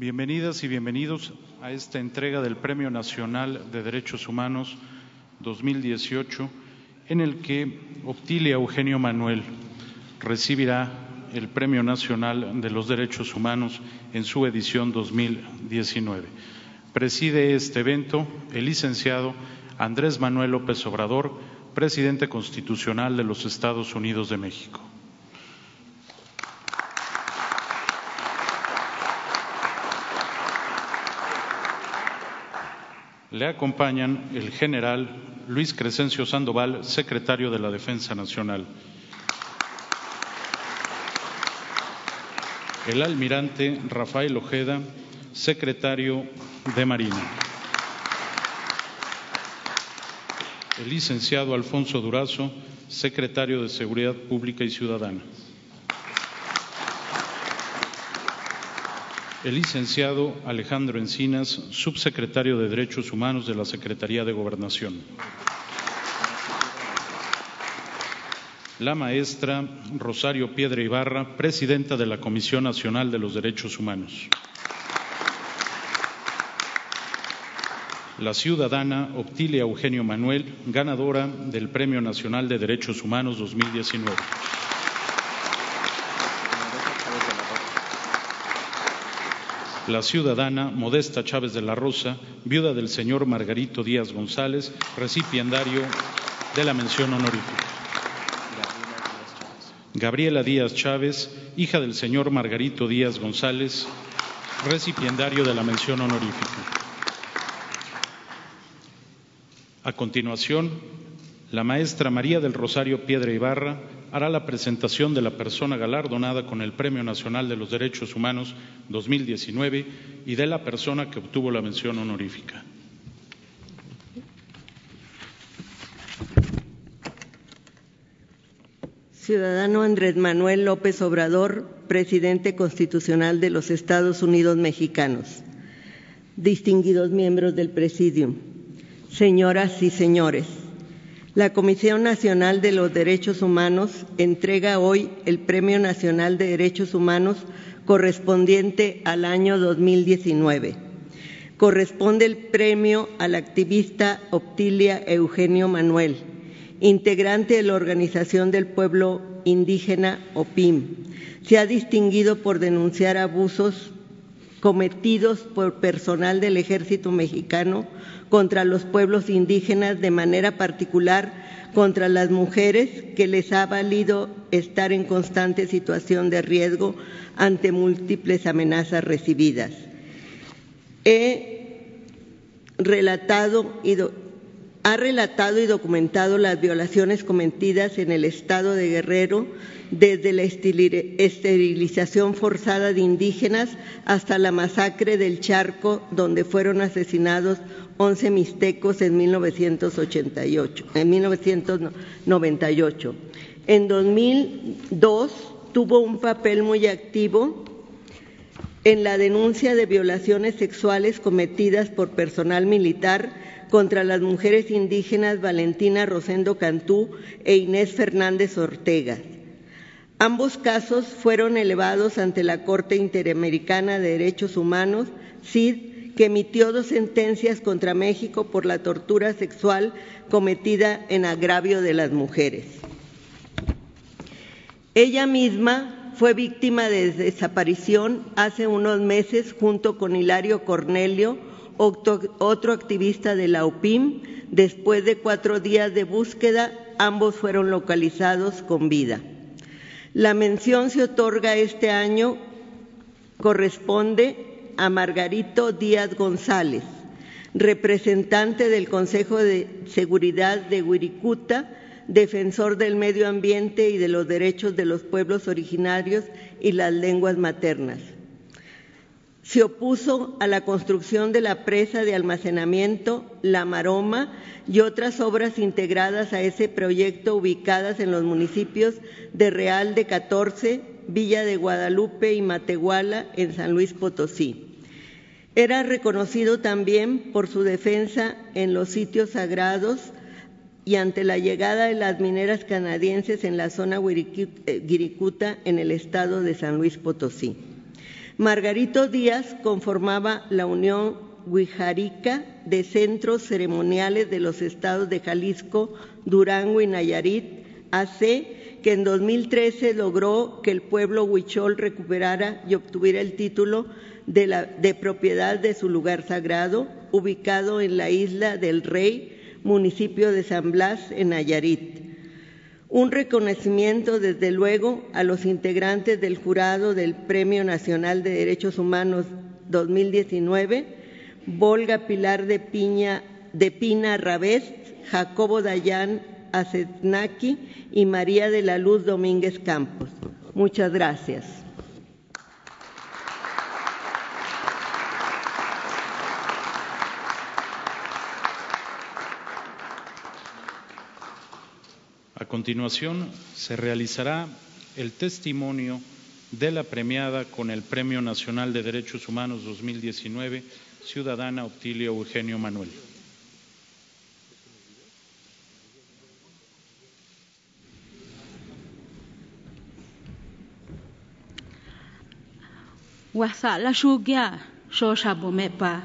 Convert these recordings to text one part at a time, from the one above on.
Bienvenidas y bienvenidos a esta entrega del Premio Nacional de Derechos Humanos 2018, en el que Optilia Eugenio Manuel recibirá el Premio Nacional de los Derechos Humanos en su edición 2019. Preside este evento el licenciado Andrés Manuel López Obrador, presidente constitucional de los Estados Unidos de México. Le acompañan el general Luis Crescencio Sandoval, secretario de la Defensa Nacional. El almirante Rafael Ojeda, secretario de Marina. El licenciado Alfonso Durazo, secretario de Seguridad Pública y Ciudadana. El licenciado Alejandro Encinas, subsecretario de Derechos Humanos de la Secretaría de Gobernación. La maestra Rosario Piedra Ibarra, presidenta de la Comisión Nacional de los Derechos Humanos. La ciudadana Optilia Eugenio Manuel, ganadora del Premio Nacional de Derechos Humanos 2019. La ciudadana Modesta Chávez de la Rosa, viuda del señor Margarito Díaz González, recipiendario de la mención honorífica. Gabriela Díaz Chávez, hija del señor Margarito Díaz González, recipiendario de la mención honorífica. A continuación, la maestra María del Rosario Piedra Ibarra hará la presentación de la persona galardonada con el Premio Nacional de los Derechos Humanos 2019 y de la persona que obtuvo la mención honorífica. Ciudadano Andrés Manuel López Obrador, presidente constitucional de los Estados Unidos mexicanos. Distinguidos miembros del Presidium, señoras y señores. La Comisión Nacional de los Derechos Humanos entrega hoy el Premio Nacional de Derechos Humanos correspondiente al año 2019. Corresponde el premio al activista Optilia Eugenio Manuel, integrante de la Organización del Pueblo Indígena OPIM. Se ha distinguido por denunciar abusos cometidos por personal del ejército mexicano contra los pueblos indígenas, de manera particular contra las mujeres, que les ha valido estar en constante situación de riesgo ante múltiples amenazas recibidas. He relatado y ha relatado y documentado las violaciones cometidas en el estado de Guerrero, desde la esterilización forzada de indígenas hasta la masacre del Charco, donde fueron asesinados 11 mixtecos en 1988, en 1998. En 2002 tuvo un papel muy activo en la denuncia de violaciones sexuales cometidas por personal militar contra las mujeres indígenas Valentina Rosendo Cantú e Inés Fernández Ortega. Ambos casos fueron elevados ante la Corte Interamericana de Derechos Humanos, CID, que emitió dos sentencias contra México por la tortura sexual cometida en agravio de las mujeres. Ella misma fue víctima de desaparición hace unos meses junto con Hilario Cornelio, otro activista de la UPIM. Después de cuatro días de búsqueda, ambos fueron localizados con vida. La mención se otorga este año, corresponde a Margarito Díaz González, representante del Consejo de Seguridad de Huiricuta, defensor del medio ambiente y de los derechos de los pueblos originarios y las lenguas maternas. Se opuso a la construcción de la presa de almacenamiento La Maroma y otras obras integradas a ese proyecto ubicadas en los municipios de Real de 14, Villa de Guadalupe y Matehuala en San Luis Potosí. Era reconocido también por su defensa en los sitios sagrados y ante la llegada de las mineras canadienses en la zona Guiricuta en el estado de San Luis Potosí. Margarito Díaz conformaba la Unión Huijarica de Centros Ceremoniales de los Estados de Jalisco, Durango y Nayarit, AC, que en 2013 logró que el pueblo huichol recuperara y obtuviera el título de, de propiedad de su lugar sagrado, ubicado en la isla del Rey, municipio de San Blas, en Nayarit. Un reconocimiento, desde luego, a los integrantes del jurado del Premio Nacional de Derechos Humanos 2019, Volga Pilar de, Piña, de Pina Rabest, Jacobo Dayán Azetnaki y María de la Luz Domínguez Campos. Muchas gracias. Continuación, se realizará el testimonio de la premiada con el Premio Nacional de Derechos Humanos 2019, ciudadana Optilio Eugenio Manuel. Wasa la shugya sho shabo mepa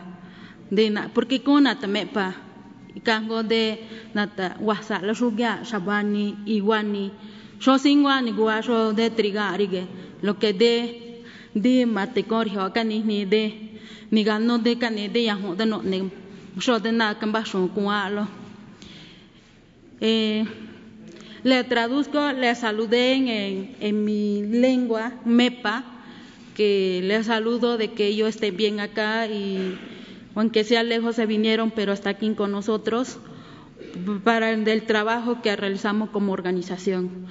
de na porque kona ta mepa ikango de nata wasa la shugya shabani iwani. Sho singwani gua sho de trigarige lo que de de mate korjo kani ni de ni gano de kani de ya de no ne sho de na kamba sho kwa lo. Eh le traduzco, le saludé en, en mi lengua, MEPA, que les saludo de que ellos estén bien acá y aunque sea lejos se vinieron, pero está aquí con nosotros para el trabajo que realizamos como organización.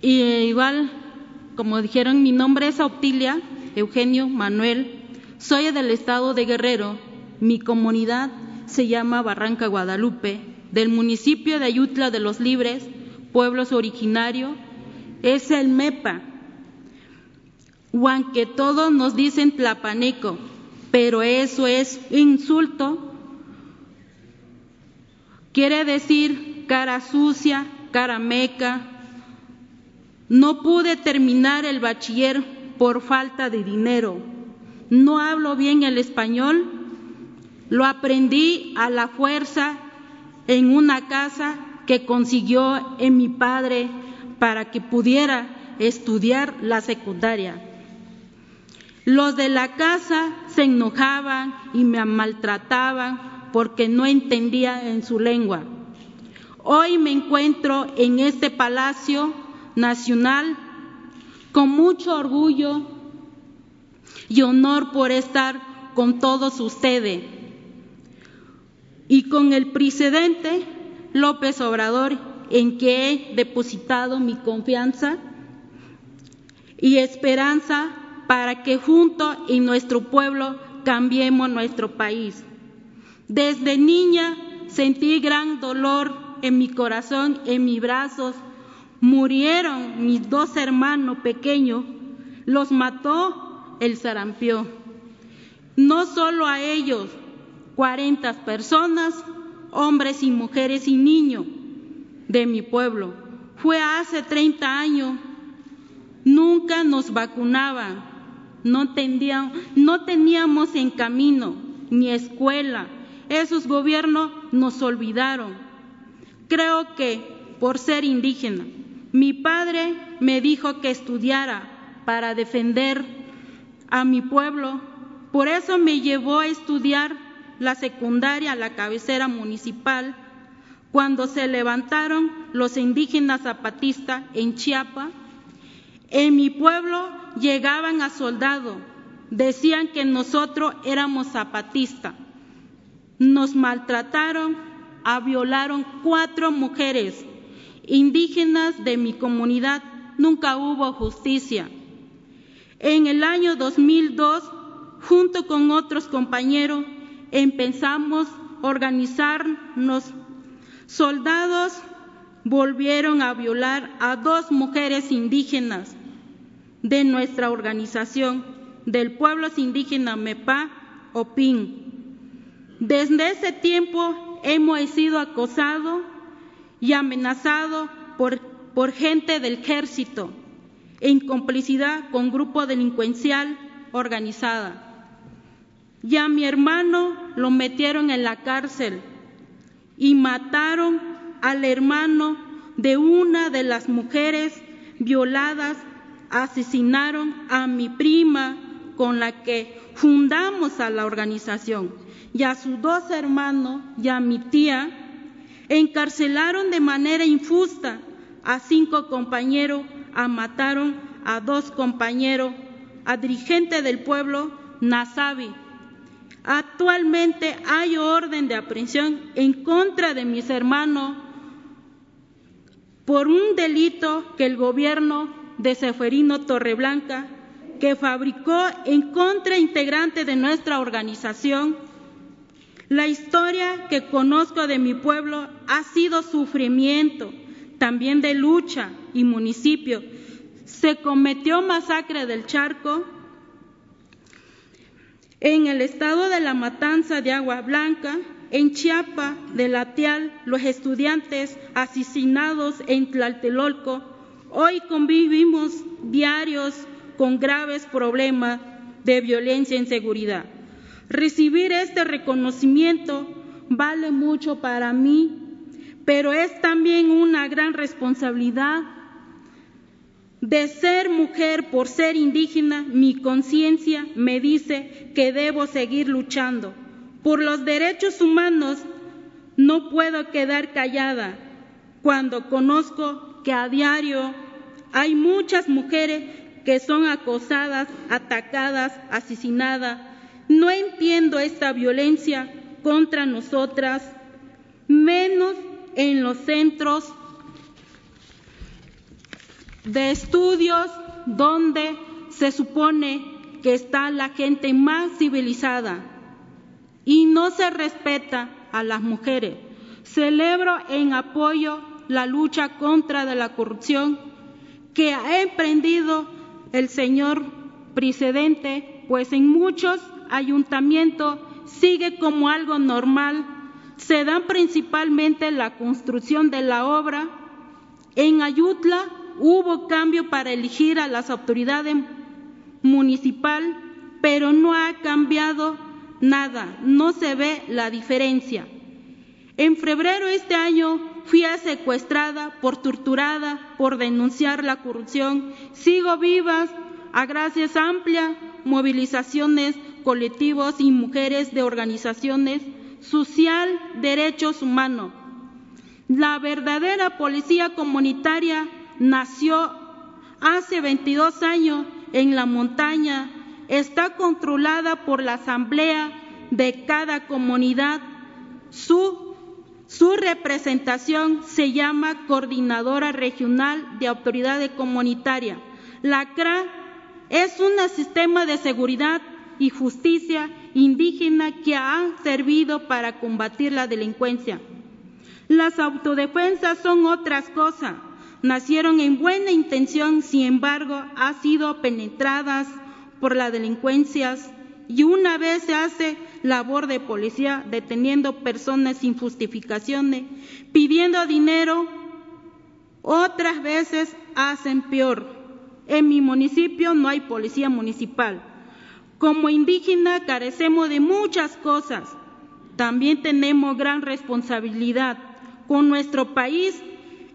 Y igual, como dijeron, mi nombre es Optilia Eugenio Manuel, soy del estado de Guerrero, mi comunidad se llama Barranca Guadalupe, del municipio de Ayutla de los Libres, pueblos originarios, es el MEPA. O aunque todos nos dicen tlapaneco, pero eso es insulto, quiere decir cara sucia, cara meca. No pude terminar el bachiller por falta de dinero. No hablo bien el español. Lo aprendí a la fuerza en una casa que consiguió en mi padre para que pudiera estudiar la secundaria. Los de la casa se enojaban y me maltrataban porque no entendía en su lengua. Hoy me encuentro en este Palacio Nacional con mucho orgullo y honor por estar con todos ustedes y con el presidente López Obrador, en que he depositado mi confianza y esperanza para que juntos en nuestro pueblo cambiemos nuestro país. Desde niña sentí gran dolor en mi corazón, en mis brazos. Murieron mis dos hermanos pequeños, los mató el sarampión. No solo a ellos, 40 personas hombres y mujeres y niños de mi pueblo. Fue hace 30 años, nunca nos vacunaban, no, no teníamos en camino ni escuela. Esos gobiernos nos olvidaron. Creo que por ser indígena, mi padre me dijo que estudiara para defender a mi pueblo. Por eso me llevó a estudiar la secundaria, la cabecera municipal, cuando se levantaron los indígenas zapatistas en Chiapa, en mi pueblo llegaban a soldado, decían que nosotros éramos zapatistas, nos maltrataron, a violaron cuatro mujeres indígenas de mi comunidad, nunca hubo justicia. En el año 2002, junto con otros compañeros, empezamos a organizarnos. Soldados volvieron a violar a dos mujeres indígenas de nuestra organización, del pueblo indígena Mepa Opin. Desde ese tiempo hemos sido acosados y amenazados por por gente del ejército en complicidad con grupo delincuencial organizada. Ya mi hermano lo metieron en la cárcel y mataron al hermano de una de las mujeres violadas, asesinaron a mi prima con la que fundamos a la organización y a sus dos hermanos y a mi tía, encarcelaron de manera injusta a cinco compañeros, a mataron a dos compañeros, a dirigente del pueblo, Nasabi. Actualmente hay orden de aprehensión en contra de mis hermanos por un delito que el gobierno de Seferino Torreblanca, que fabricó en contra integrante de nuestra organización, la historia que conozco de mi pueblo ha sido sufrimiento, también de lucha y municipio. Se cometió masacre del Charco en el estado de la Matanza de Agua Blanca, en Chiapa de Latial, los estudiantes asesinados en Tlaltelolco. Hoy convivimos diarios con graves problemas de violencia e inseguridad. Recibir este reconocimiento vale mucho para mí, pero es también una gran responsabilidad de ser mujer por ser indígena. Mi conciencia me dice que debo seguir luchando. Por los derechos humanos no puedo quedar callada cuando conozco que a diario hay muchas mujeres que son acosadas, atacadas, asesinadas no entiendo esta violencia contra nosotras, menos en los centros de estudios donde se supone que está la gente más civilizada y no se respeta a las mujeres. Celebro en apoyo la lucha contra la corrupción que ha emprendido el señor presidente, pues en muchos ayuntamiento sigue como algo normal. Se da principalmente la construcción de la obra. En Ayutla hubo cambio para elegir a las autoridades municipal, pero no ha cambiado nada, no se ve la diferencia. En febrero de este año fui secuestrada por torturada por denunciar la corrupción. Sigo viva a gracias amplias movilizaciones colectivos y mujeres de organizaciones social, derechos humanos. La verdadera policía comunitaria nació hace 22 años en la montaña, está controlada por la asamblea de cada comunidad. Su, su representación se llama Coordinadora Regional de Autoridades Comunitarias. La CRA es un sistema de seguridad y justicia indígena que han servido para combatir la delincuencia. Las autodefensas son otras cosas. Nacieron en buena intención, sin embargo, han sido penetradas por las delincuencias y una vez se hace labor de policía deteniendo personas sin justificaciones, pidiendo dinero, otras veces hacen peor. En mi municipio no hay policía municipal. Como indígena carecemos de muchas cosas. También tenemos gran responsabilidad con nuestro país.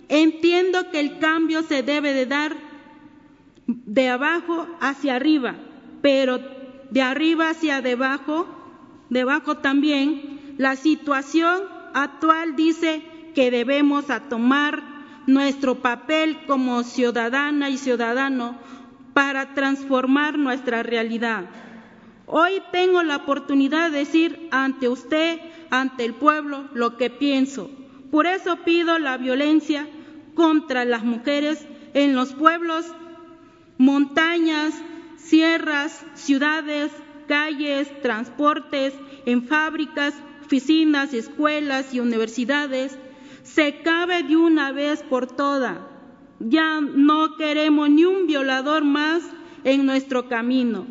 Entiendo que el cambio se debe de dar de abajo hacia arriba, pero de arriba hacia debajo, debajo también, la situación actual dice que debemos a tomar nuestro papel como ciudadana y ciudadano para transformar nuestra realidad. Hoy tengo la oportunidad de decir ante usted, ante el pueblo, lo que pienso. Por eso pido la violencia contra las mujeres en los pueblos, montañas, sierras, ciudades, calles, transportes, en fábricas, oficinas, escuelas y universidades. Se cabe de una vez por todas. Ya no queremos ni un violador más en nuestro camino.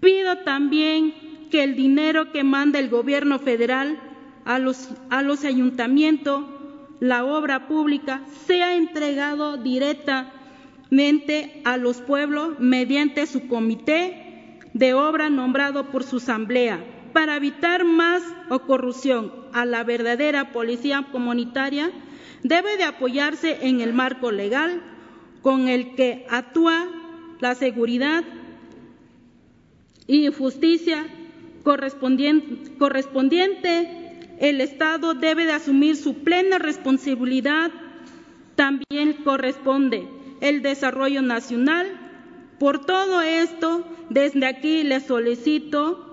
Pido también que el dinero que manda el gobierno federal a los, a los ayuntamientos la obra pública sea entregado directamente a los pueblos mediante su comité de obra nombrado por su asamblea para evitar más o corrupción a la verdadera policía comunitaria debe de apoyarse en el marco legal con el que actúa la seguridad y justicia correspondiente, el Estado debe de asumir su plena responsabilidad. También corresponde el desarrollo nacional. Por todo esto, desde aquí les solicito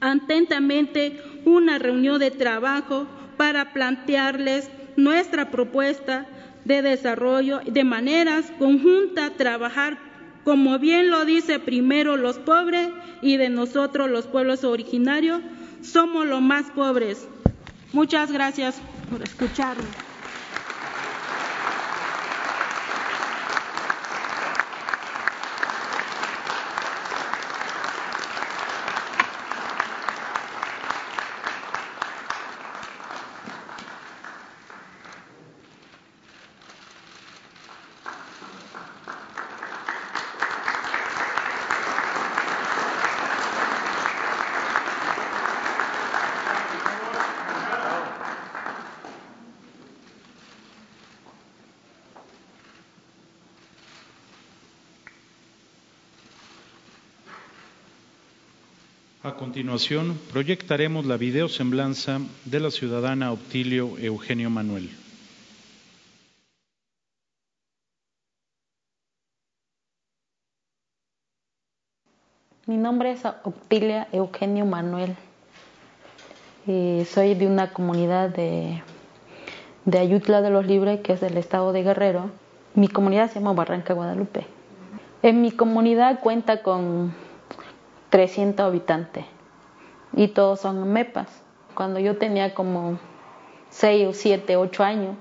atentamente una reunión de trabajo para plantearles nuestra propuesta de desarrollo de maneras conjuntas, trabajar como bien lo dice primero los pobres y de nosotros los pueblos originarios, somos los más pobres. Muchas gracias por escucharme. A proyectaremos la videosemblanza de la ciudadana Optilio Eugenio Manuel. Mi nombre es Optilia Eugenio Manuel. Y soy de una comunidad de, de Ayutla de los Libres, que es del estado de Guerrero. Mi comunidad se llama Barranca Guadalupe. En mi comunidad cuenta con 300 habitantes y todos son MEPAS. Cuando yo tenía como 6 o 7, 8 años,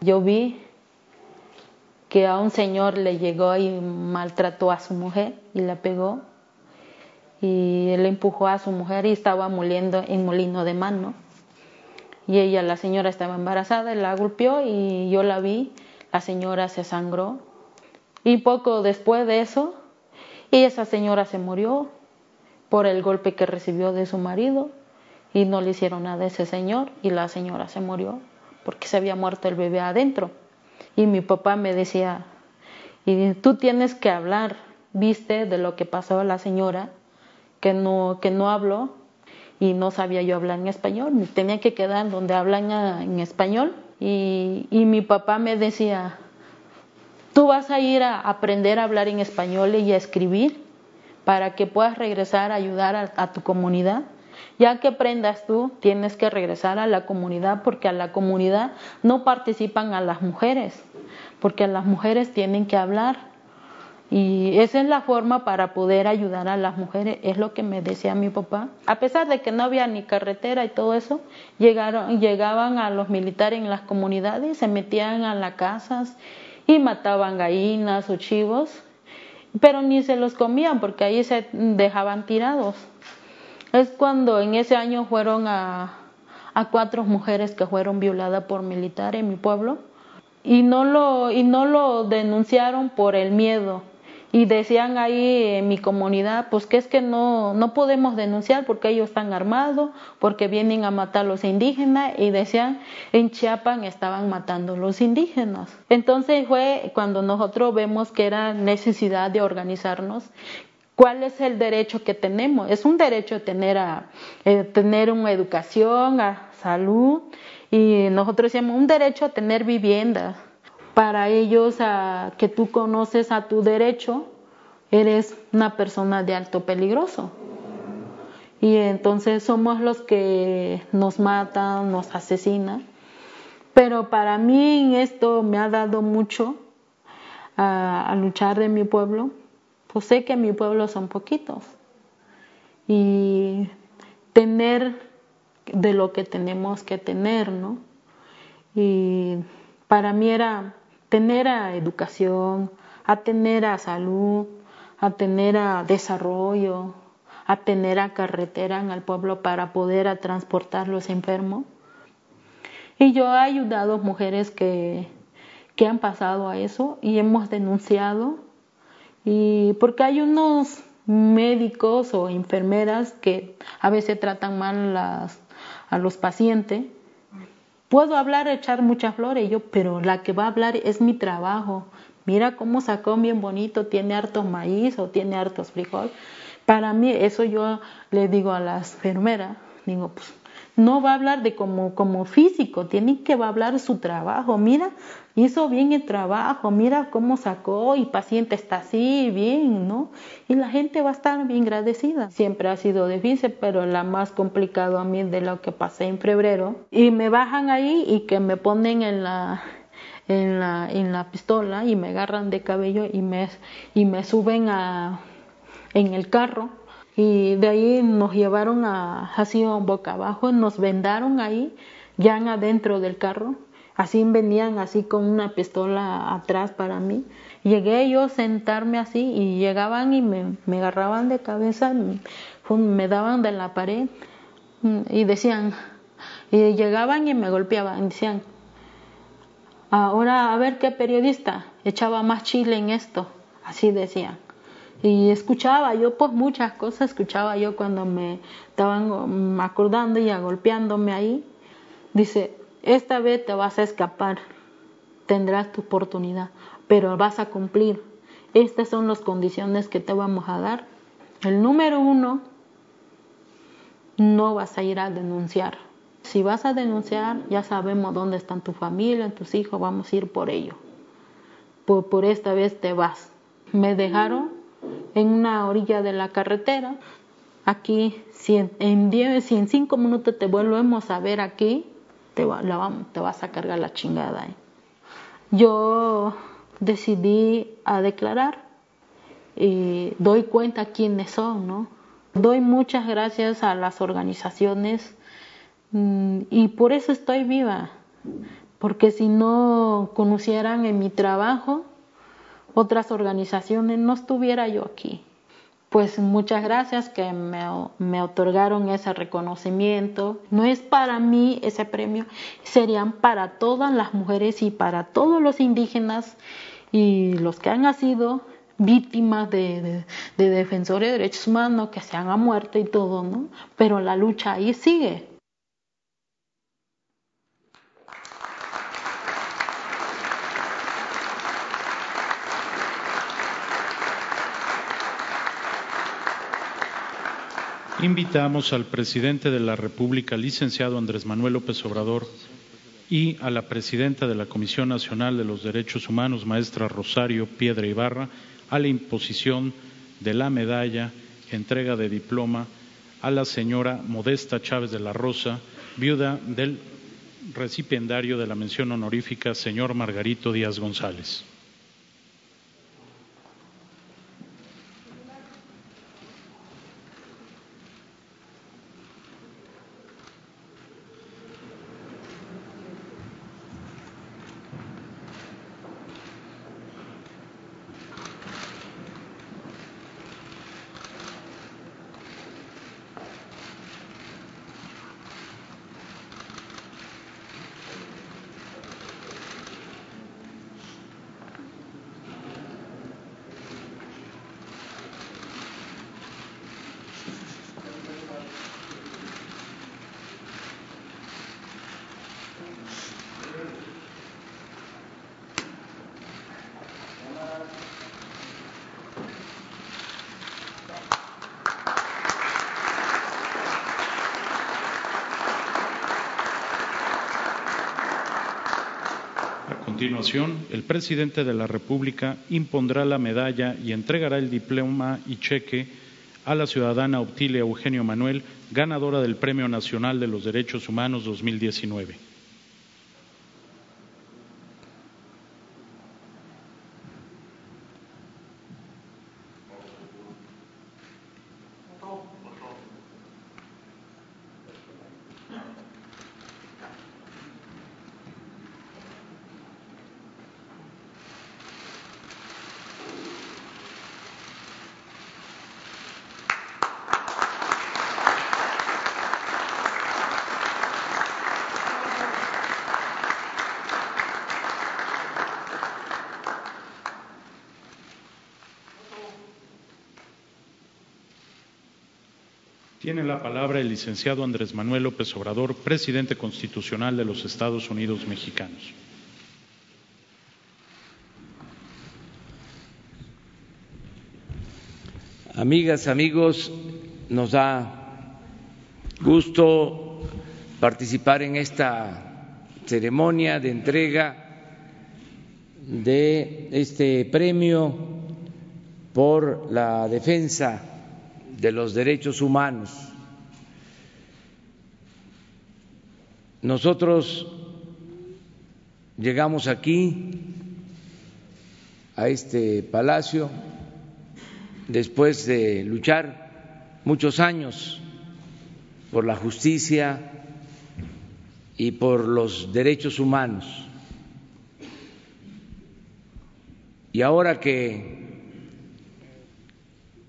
yo vi que a un señor le llegó y maltrató a su mujer y la pegó y él empujó a su mujer y estaba moliendo en molino de mano. Y ella, la señora estaba embarazada, la golpeó y yo la vi, la señora se sangró. Y poco después de eso, y esa señora se murió por el golpe que recibió de su marido y no le hicieron nada a ese señor y la señora se murió porque se había muerto el bebé adentro. Y mi papá me decía, y tú tienes que hablar, viste, de lo que pasó a la señora, que no, que no habló y no sabía yo hablar en español, me tenía que quedar donde hablan en español y, y mi papá me decía, tú vas a ir a aprender a hablar en español y a escribir para que puedas regresar a ayudar a, tu comunidad. Ya que aprendas tú, tienes que regresar a la comunidad porque a la comunidad no participan a las mujeres, porque a las mujeres tienen que hablar. Y esa es la forma para poder ayudar a las mujeres, es lo que me decía mi papá. A pesar de que no había ni carretera y todo eso, llegaron, llegaban a los militares en las comunidades, se metían a las casas y mataban gallinas o chivos pero ni se los comían porque ahí se dejaban tirados. Es cuando en ese año fueron a, a cuatro mujeres que fueron violadas por militares en mi pueblo y no lo, y no lo denunciaron por el miedo y decían ahí en mi comunidad, pues que es que no, no podemos denunciar porque ellos están armados, porque vienen a matar a los indígenas y decían en Chiapas estaban matando a los indígenas. Entonces fue cuando nosotros vemos que era necesidad de organizarnos, ¿Cuál es el derecho que tenemos? Es un derecho tener, a, eh, tener una educación, a salud, y nosotros decíamos un derecho a tener vivienda, para ellos a, que tú conoces a tu derecho, eres una persona de alto peligroso. Y entonces somos los que nos matan, nos asesinan. Pero para mí esto me ha dado mucho a, a luchar de mi pueblo. Pues sé que mi pueblo son poquitos. Y tener de lo que tenemos que tener, ¿no? Y para mí era tener a educación, a tener a salud, a tener a desarrollo, a tener a carretera en el pueblo para poder a transportar los enfermos. Y yo he ayudado a mujeres que, han pasado a eso y hemos denunciado. Y porque hay unos médicos o enfermeras que a veces tratan mal a los pacientes. Puedo hablar, echar muchas flores, yo, pero la que va a hablar es mi trabajo. Mira cómo sacó bien bonito, tiene hartos maíz o tiene hartos frijol. Para mí, eso yo le digo a las enfermeras, digo, pues no va a hablar de como, como físico, tiene que va a hablar su trabajo. Mira, hizo bien el trabajo, mira cómo sacó y paciente está así, bien, ¿no? Y la gente va a estar bien agradecida. Siempre ha sido difícil, pero la más complicado a mí de lo que pasé en febrero. Y me bajan ahí y que me ponen en la en la, en la pistola y me agarran de cabello y me, y me suben a, en el carro y de ahí nos llevaron a, así boca abajo, nos vendaron ahí, ya adentro del carro, así venían así con una pistola atrás para mí. Llegué yo a sentarme así y llegaban y me, me agarraban de cabeza, me, daban de la pared y decían, y llegaban y me golpeaban, decían, ahora a ver qué periodista echaba más chile en esto, así decían. Y escuchaba yo, pues muchas cosas escuchaba yo cuando me estaban acordando y agolpeándome ahí. Dice, esta vez te vas a escapar, tendrás tu oportunidad, pero vas a cumplir. Estas son las condiciones que te vamos a dar. El número uno, no vas a ir a denunciar. Si vas a denunciar, ya sabemos dónde están tu familia, tus hijos, vamos a ir por ello. Por, esta vez te vas. Me dejaron en una orilla de la carretera. Aquí, en, en cinco minutos te volvemos a ver aquí, te, te vas a cargar la chingada. ¿eh? Yo decidí a declarar y doy cuenta quiénes son, ¿no? Doy muchas gracias a las organizaciones mm, y por eso estoy viva, porque si no conocieran en mi trabajo, otras organizaciones, no estuviera yo aquí. Pues muchas gracias que me, me, otorgaron ese reconocimiento. No es para mí ese premio, serían para todas las mujeres y para todos los indígenas y los que han sido víctimas de, de defensores de derechos humanos, que se han muerto y todo, ¿no? Pero la lucha ahí sigue. Invitamos al presidente de la República, licenciado Andrés Manuel López Obrador, y a la presidenta de la Comisión Nacional de los Derechos Humanos, maestra Rosario Piedra Ibarra, a la imposición de la medalla, entrega de diploma a la señora Modesta Chávez de la Rosa, viuda del recipiendario de la mención honorífica, señor Margarito Díaz González. El presidente de la República impondrá la medalla y entregará el diploma y cheque a la ciudadana Optilia Eugenio Manuel, ganadora del Premio Nacional de los Derechos Humanos 2019. Tiene la palabra el licenciado Andrés Manuel López Obrador, presidente constitucional de los Estados Unidos mexicanos. Amigas, amigos, nos da gusto participar en esta ceremonia de entrega de este premio por la defensa de los derechos humanos. Nosotros llegamos aquí, a este palacio, después de luchar muchos años por la justicia y por los derechos humanos. Y ahora que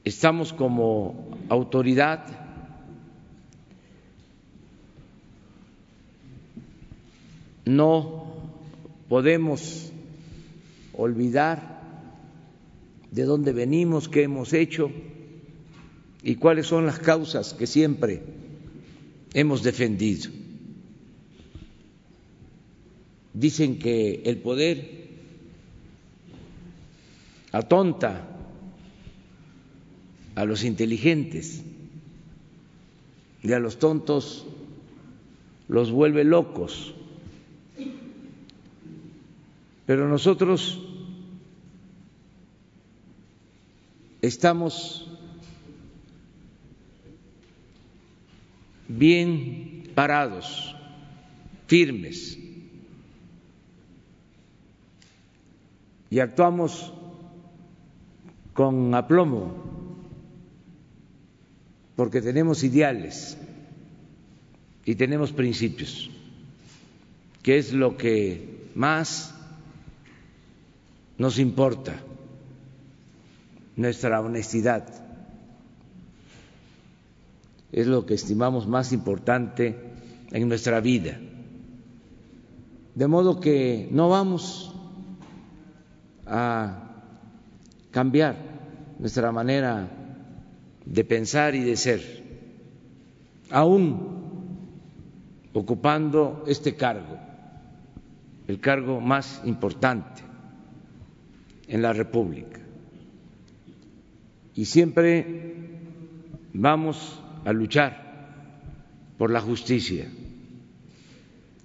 estamos como autoridad, no podemos olvidar de dónde venimos, qué hemos hecho y cuáles son las causas que siempre hemos defendido. Dicen que el poder atonta a los inteligentes y a los tontos los vuelve locos. Pero nosotros estamos bien parados, firmes, y actuamos con aplomo, porque tenemos ideales y tenemos principios, que es lo que más nos importa nuestra honestidad. Es lo que estimamos más importante en nuestra vida. De modo que no vamos a cambiar nuestra manera de pensar y de ser, aún ocupando este cargo, el cargo más importante en la República y siempre vamos a luchar por la justicia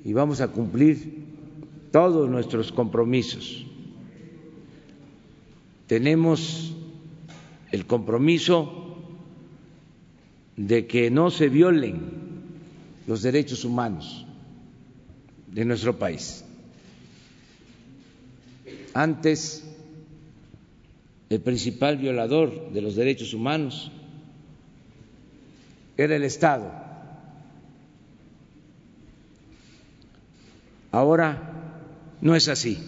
y vamos a cumplir todos nuestros compromisos. Tenemos el compromiso de que no se violen los derechos humanos de nuestro país. Antes el principal violador de los derechos humanos era el Estado. Ahora no es así,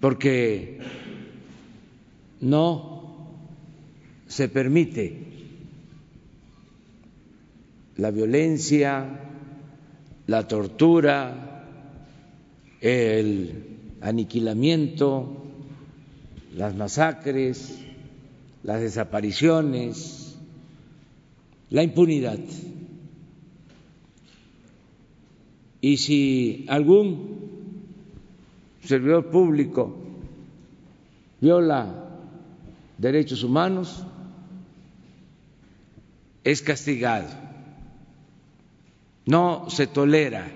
porque no se permite la violencia, la tortura, el aniquilamiento, las masacres, las desapariciones, la impunidad. Y si algún servidor público viola derechos humanos, es castigado. No se tolera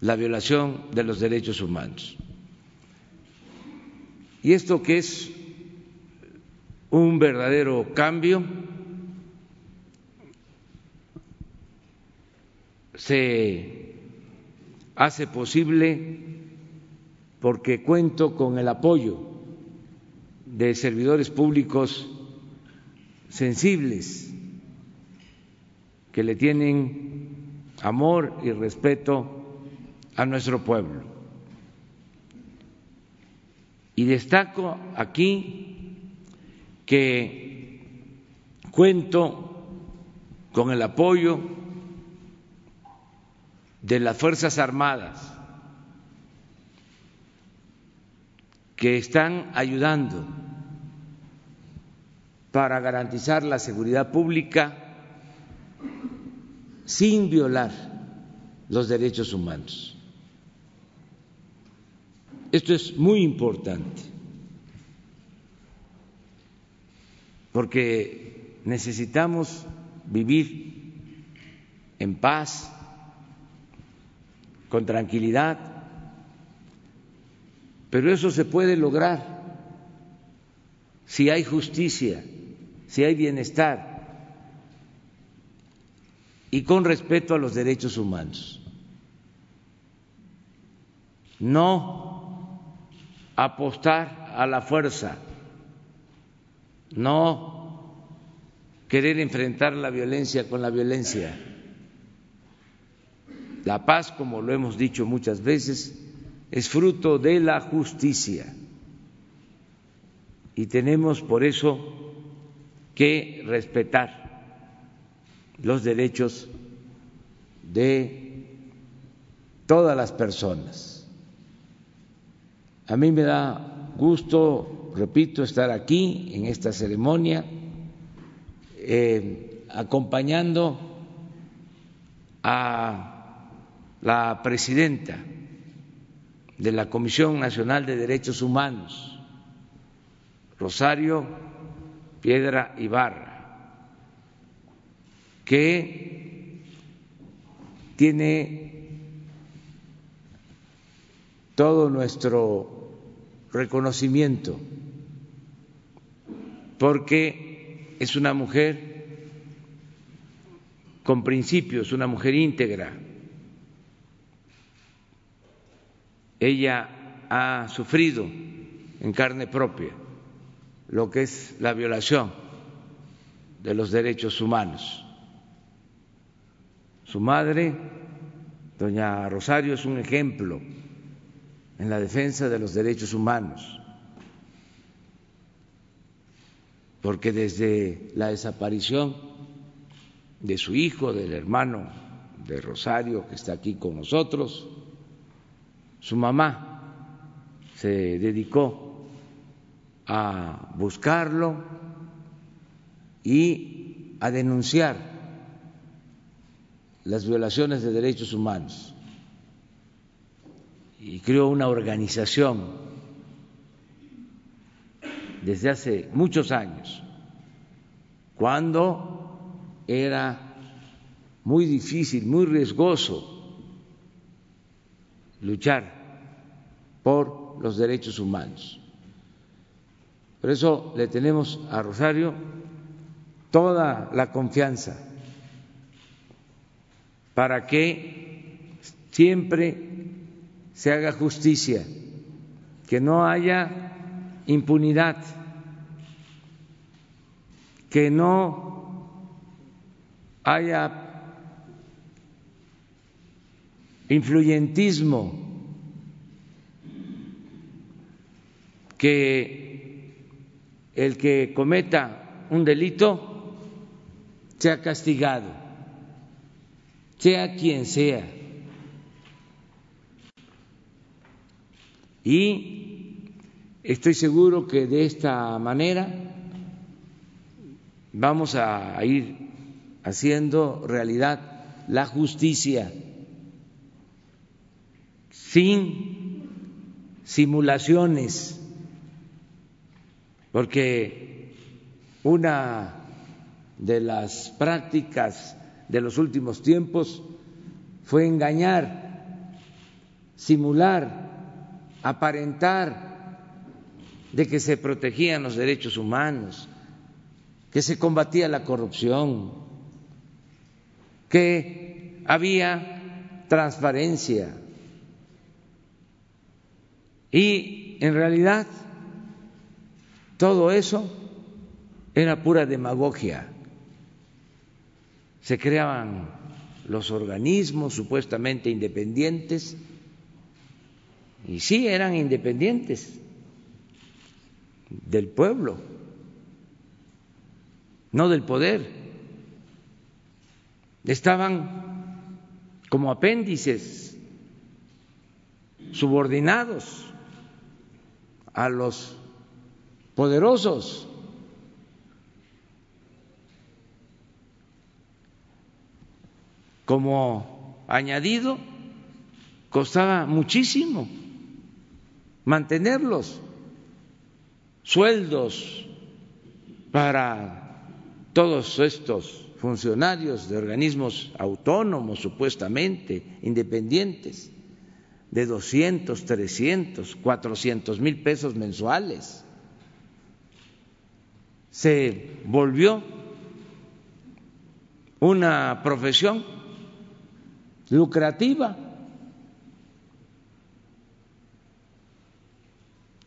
la violación de los derechos humanos. Y esto que es un verdadero cambio se hace posible porque cuento con el apoyo de servidores públicos sensibles que le tienen amor y respeto a nuestro pueblo. Y destaco aquí que cuento con el apoyo de las Fuerzas Armadas que están ayudando para garantizar la seguridad pública sin violar los derechos humanos. Esto es muy importante porque necesitamos vivir en paz, con tranquilidad, pero eso se puede lograr si hay justicia, si hay bienestar y con respeto a los derechos humanos. No apostar a la fuerza, no querer enfrentar la violencia con la violencia. La paz, como lo hemos dicho muchas veces, es fruto de la justicia y tenemos por eso que respetar los derechos de todas las personas. A mí me da gusto, repito, estar aquí en esta ceremonia, eh, acompañando a la presidenta de la Comisión Nacional de Derechos Humanos, Rosario Piedra Ibarra, que tiene todo nuestro reconocimiento, porque es una mujer con principios, una mujer íntegra. Ella ha sufrido en carne propia lo que es la violación de los derechos humanos. Su madre, doña Rosario, es un ejemplo en la defensa de los derechos humanos, porque desde la desaparición de su hijo, del hermano de Rosario, que está aquí con nosotros, su mamá se dedicó a buscarlo y a denunciar las violaciones de derechos humanos. Y creó una organización desde hace muchos años, cuando era muy difícil, muy riesgoso luchar por los derechos humanos. Por eso le tenemos a Rosario toda la confianza para que siempre se haga justicia, que no haya impunidad, que no haya influyentismo, que el que cometa un delito sea castigado, sea quien sea. Y estoy seguro que de esta manera vamos a ir haciendo realidad la justicia sin simulaciones porque una de las prácticas de los últimos tiempos fue engañar, simular, aparentar de que se protegían los derechos humanos, que se combatía la corrupción, que había transparencia. Y en realidad todo eso era pura demagogia. Se creaban los organismos supuestamente independientes y sí eran independientes del pueblo, no del poder. Estaban como apéndices subordinados a los poderosos. Como añadido costaba muchísimo mantenerlos, sueldos para todos estos funcionarios de organismos autónomos supuestamente independientes de 200, 300, 400 mil pesos mensuales. Se volvió una profesión lucrativa.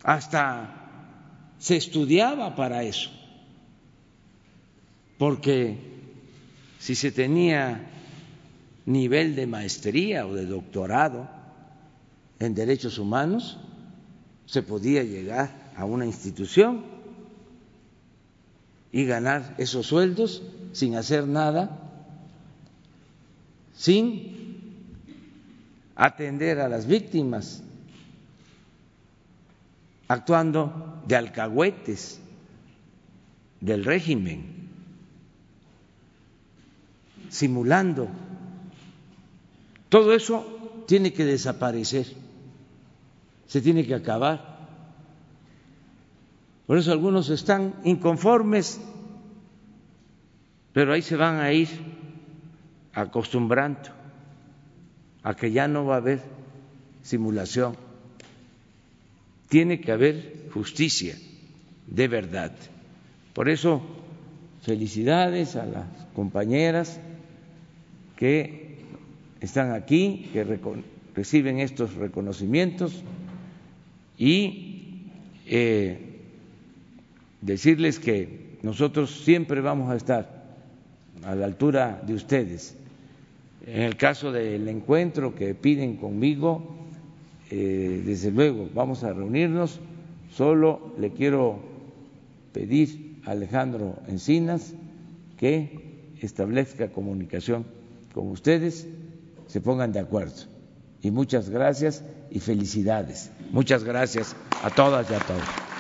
Hasta se estudiaba para eso, porque si se tenía nivel de maestría o de doctorado en derechos humanos, se podía llegar a una institución y ganar esos sueldos sin hacer nada, sin atender a las víctimas, actuando de alcahuetes del régimen, simulando. Todo eso tiene que desaparecer, se tiene que acabar. Por eso algunos están inconformes pero ahí se van a ir acostumbrando a que ya no va a haber simulación. Tiene que haber justicia de verdad. Por eso, felicidades a las compañeras que están aquí, que reciben estos reconocimientos y eh, decirles que nosotros siempre vamos a estar a la altura de ustedes. En el caso del encuentro que piden conmigo, eh, desde luego vamos a reunirnos. Solo le quiero pedir a Alejandro Encinas que establezca comunicación con ustedes, se pongan de acuerdo. Y muchas gracias y felicidades. Muchas gracias a todas y a todos.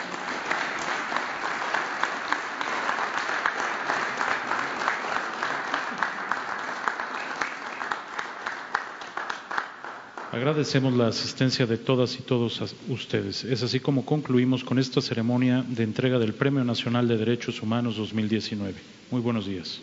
Agradecemos la asistencia de todas y todos ustedes. Es así como concluimos con esta ceremonia de entrega del Premio Nacional de Derechos Humanos 2019. Muy buenos días.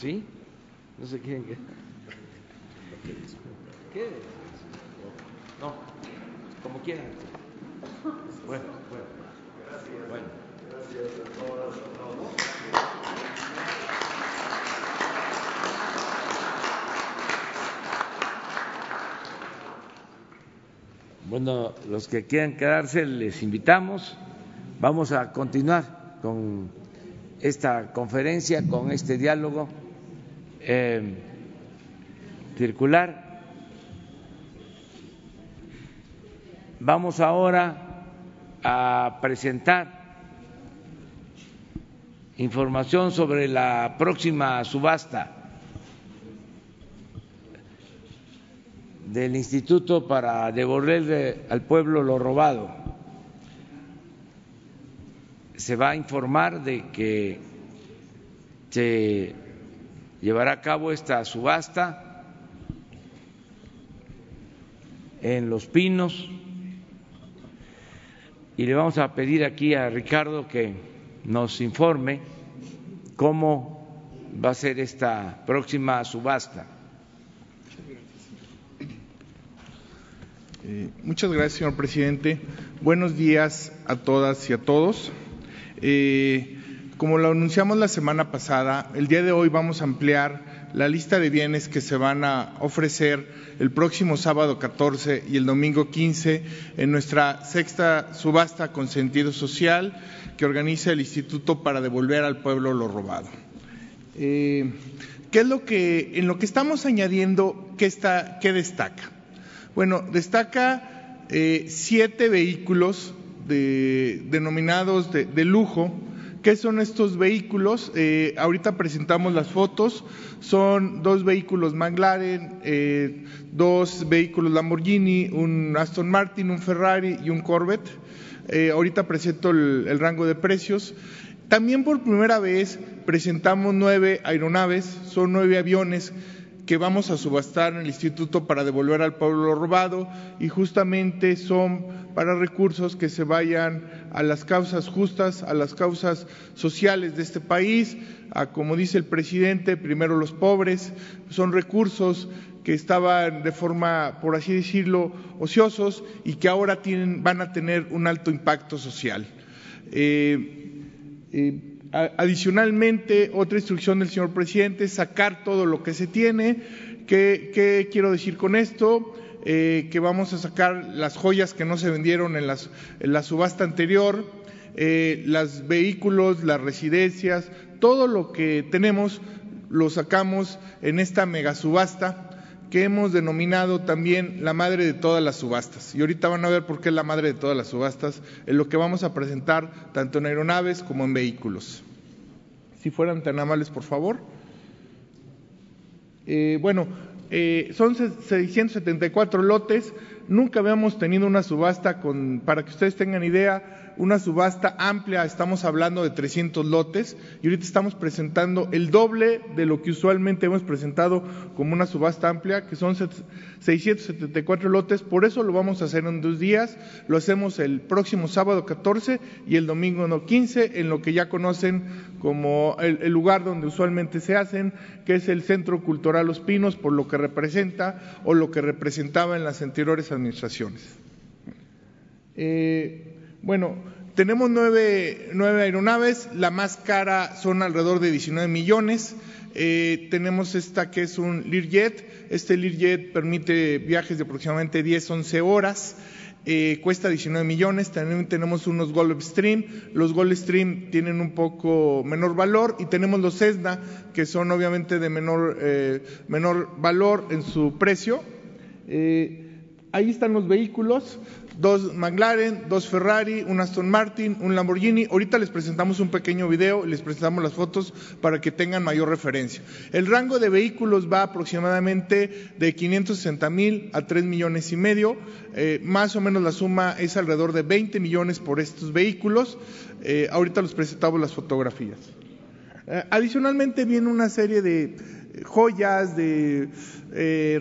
¿Sí? No sé quién. ¿Qué? No, como quieran. Bueno, bueno. Gracias. Bueno. Gracias a todos. Bueno, los que quieran quedarse les invitamos. Vamos a continuar con esta conferencia, con este diálogo eh, circular. Vamos ahora a presentar información sobre la próxima subasta del Instituto para devolverle al pueblo lo robado. Se va a informar de que se llevará a cabo esta subasta en Los Pinos y le vamos a pedir aquí a Ricardo que nos informe cómo va a ser esta próxima subasta. Eh, muchas gracias, señor presidente. Buenos días a todas y a todos. Eh, como lo anunciamos la semana pasada, el día de hoy vamos a ampliar la lista de bienes que se van a ofrecer el próximo sábado 14 y el domingo 15 en nuestra sexta subasta con sentido social que organiza el Instituto para devolver al pueblo lo robado. Eh, ¿Qué es lo que en lo que estamos añadiendo qué está qué destaca? Bueno, destaca eh, siete vehículos de, denominados de, de, lujo. ¿Qué son estos vehículos? Eh, ahorita presentamos las fotos. Son dos vehículos McLaren, eh, dos vehículos Lamborghini, un Aston Martin, un Ferrari y un Corvette. Eh, ahorita presento el, el rango de precios. También por primera vez presentamos nueve aeronaves, son nueve aviones que vamos a subastar en el instituto para devolver al pueblo lo robado y justamente son para recursos que se vayan a las causas justas, a las causas sociales de este país, a como dice el presidente, primero los pobres, son recursos que estaban de forma, por así decirlo, ociosos y que ahora tienen, van a tener un alto impacto social. Eh, eh, Adicionalmente, otra instrucción del señor presidente es sacar todo lo que se tiene. ¿Qué, quiero decir con esto? Eh, que vamos a sacar las joyas que no se vendieron en la subasta anterior, eh, los vehículos, las residencias, todo lo que tenemos lo sacamos en esta mega subasta que hemos denominado también la madre de todas las subastas. Y ahorita van a ver por qué es la madre de todas las subastas, en lo que vamos a presentar tanto en aeronaves como en vehículos. Si fueran tan amables, por favor. Eh, bueno, eh, son 674 lotes. Nunca habíamos tenido una subasta con, para que ustedes tengan idea, una subasta amplia, estamos hablando de 300 lotes y ahorita estamos presentando el doble de lo que usualmente hemos presentado como una subasta amplia, que son 674 lotes, por eso lo vamos a hacer en dos días, lo hacemos el próximo sábado 14 y el domingo no 15, en lo que ya conocen como el, el lugar donde usualmente se hacen, que es el Centro Cultural Los Pinos, por lo que representa o lo que representaba en las anteriores administraciones. Eh, bueno, tenemos nueve, nueve, aeronaves, la más cara son alrededor de 19 millones. Eh, tenemos esta que es un Learjet, este Learjet permite viajes de aproximadamente 10, 11 horas. Eh, cuesta 19 millones, también tenemos unos Gulfstream, los Gulfstream tienen un poco menor valor y tenemos los Cessna que son obviamente de menor, eh, menor valor en su precio. Eh, ahí están los vehículos, dos McLaren, dos Ferrari, un Aston Martin, un Lamborghini. Ahorita les presentamos un pequeño video, les presentamos las fotos para que tengan mayor referencia. El rango de vehículos va aproximadamente de 560 mil a 3 millones y medio. Eh, más o menos la suma es alrededor de 20 millones por estos vehículos. Eh, ahorita les presentamos las fotografías. Eh, adicionalmente viene una serie de joyas, de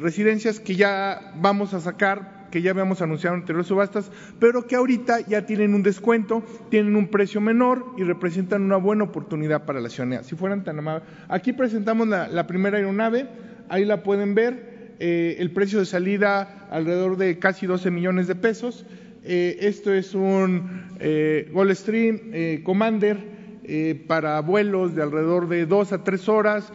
residencias que ya vamos a sacar que ya habíamos anunciado en anteriores subastas, pero que ahorita ya tienen un descuento, tienen un precio menor y representan una buena oportunidad para la ciudadanía. Si fueran tan amables. Aquí presentamos la, primera aeronave, ahí la pueden ver, eh, el precio de salida alrededor de casi 12 millones de pesos. Eh, esto es un eh, Gulfstream eh, Commander para vuelos de alrededor de dos a tres horas,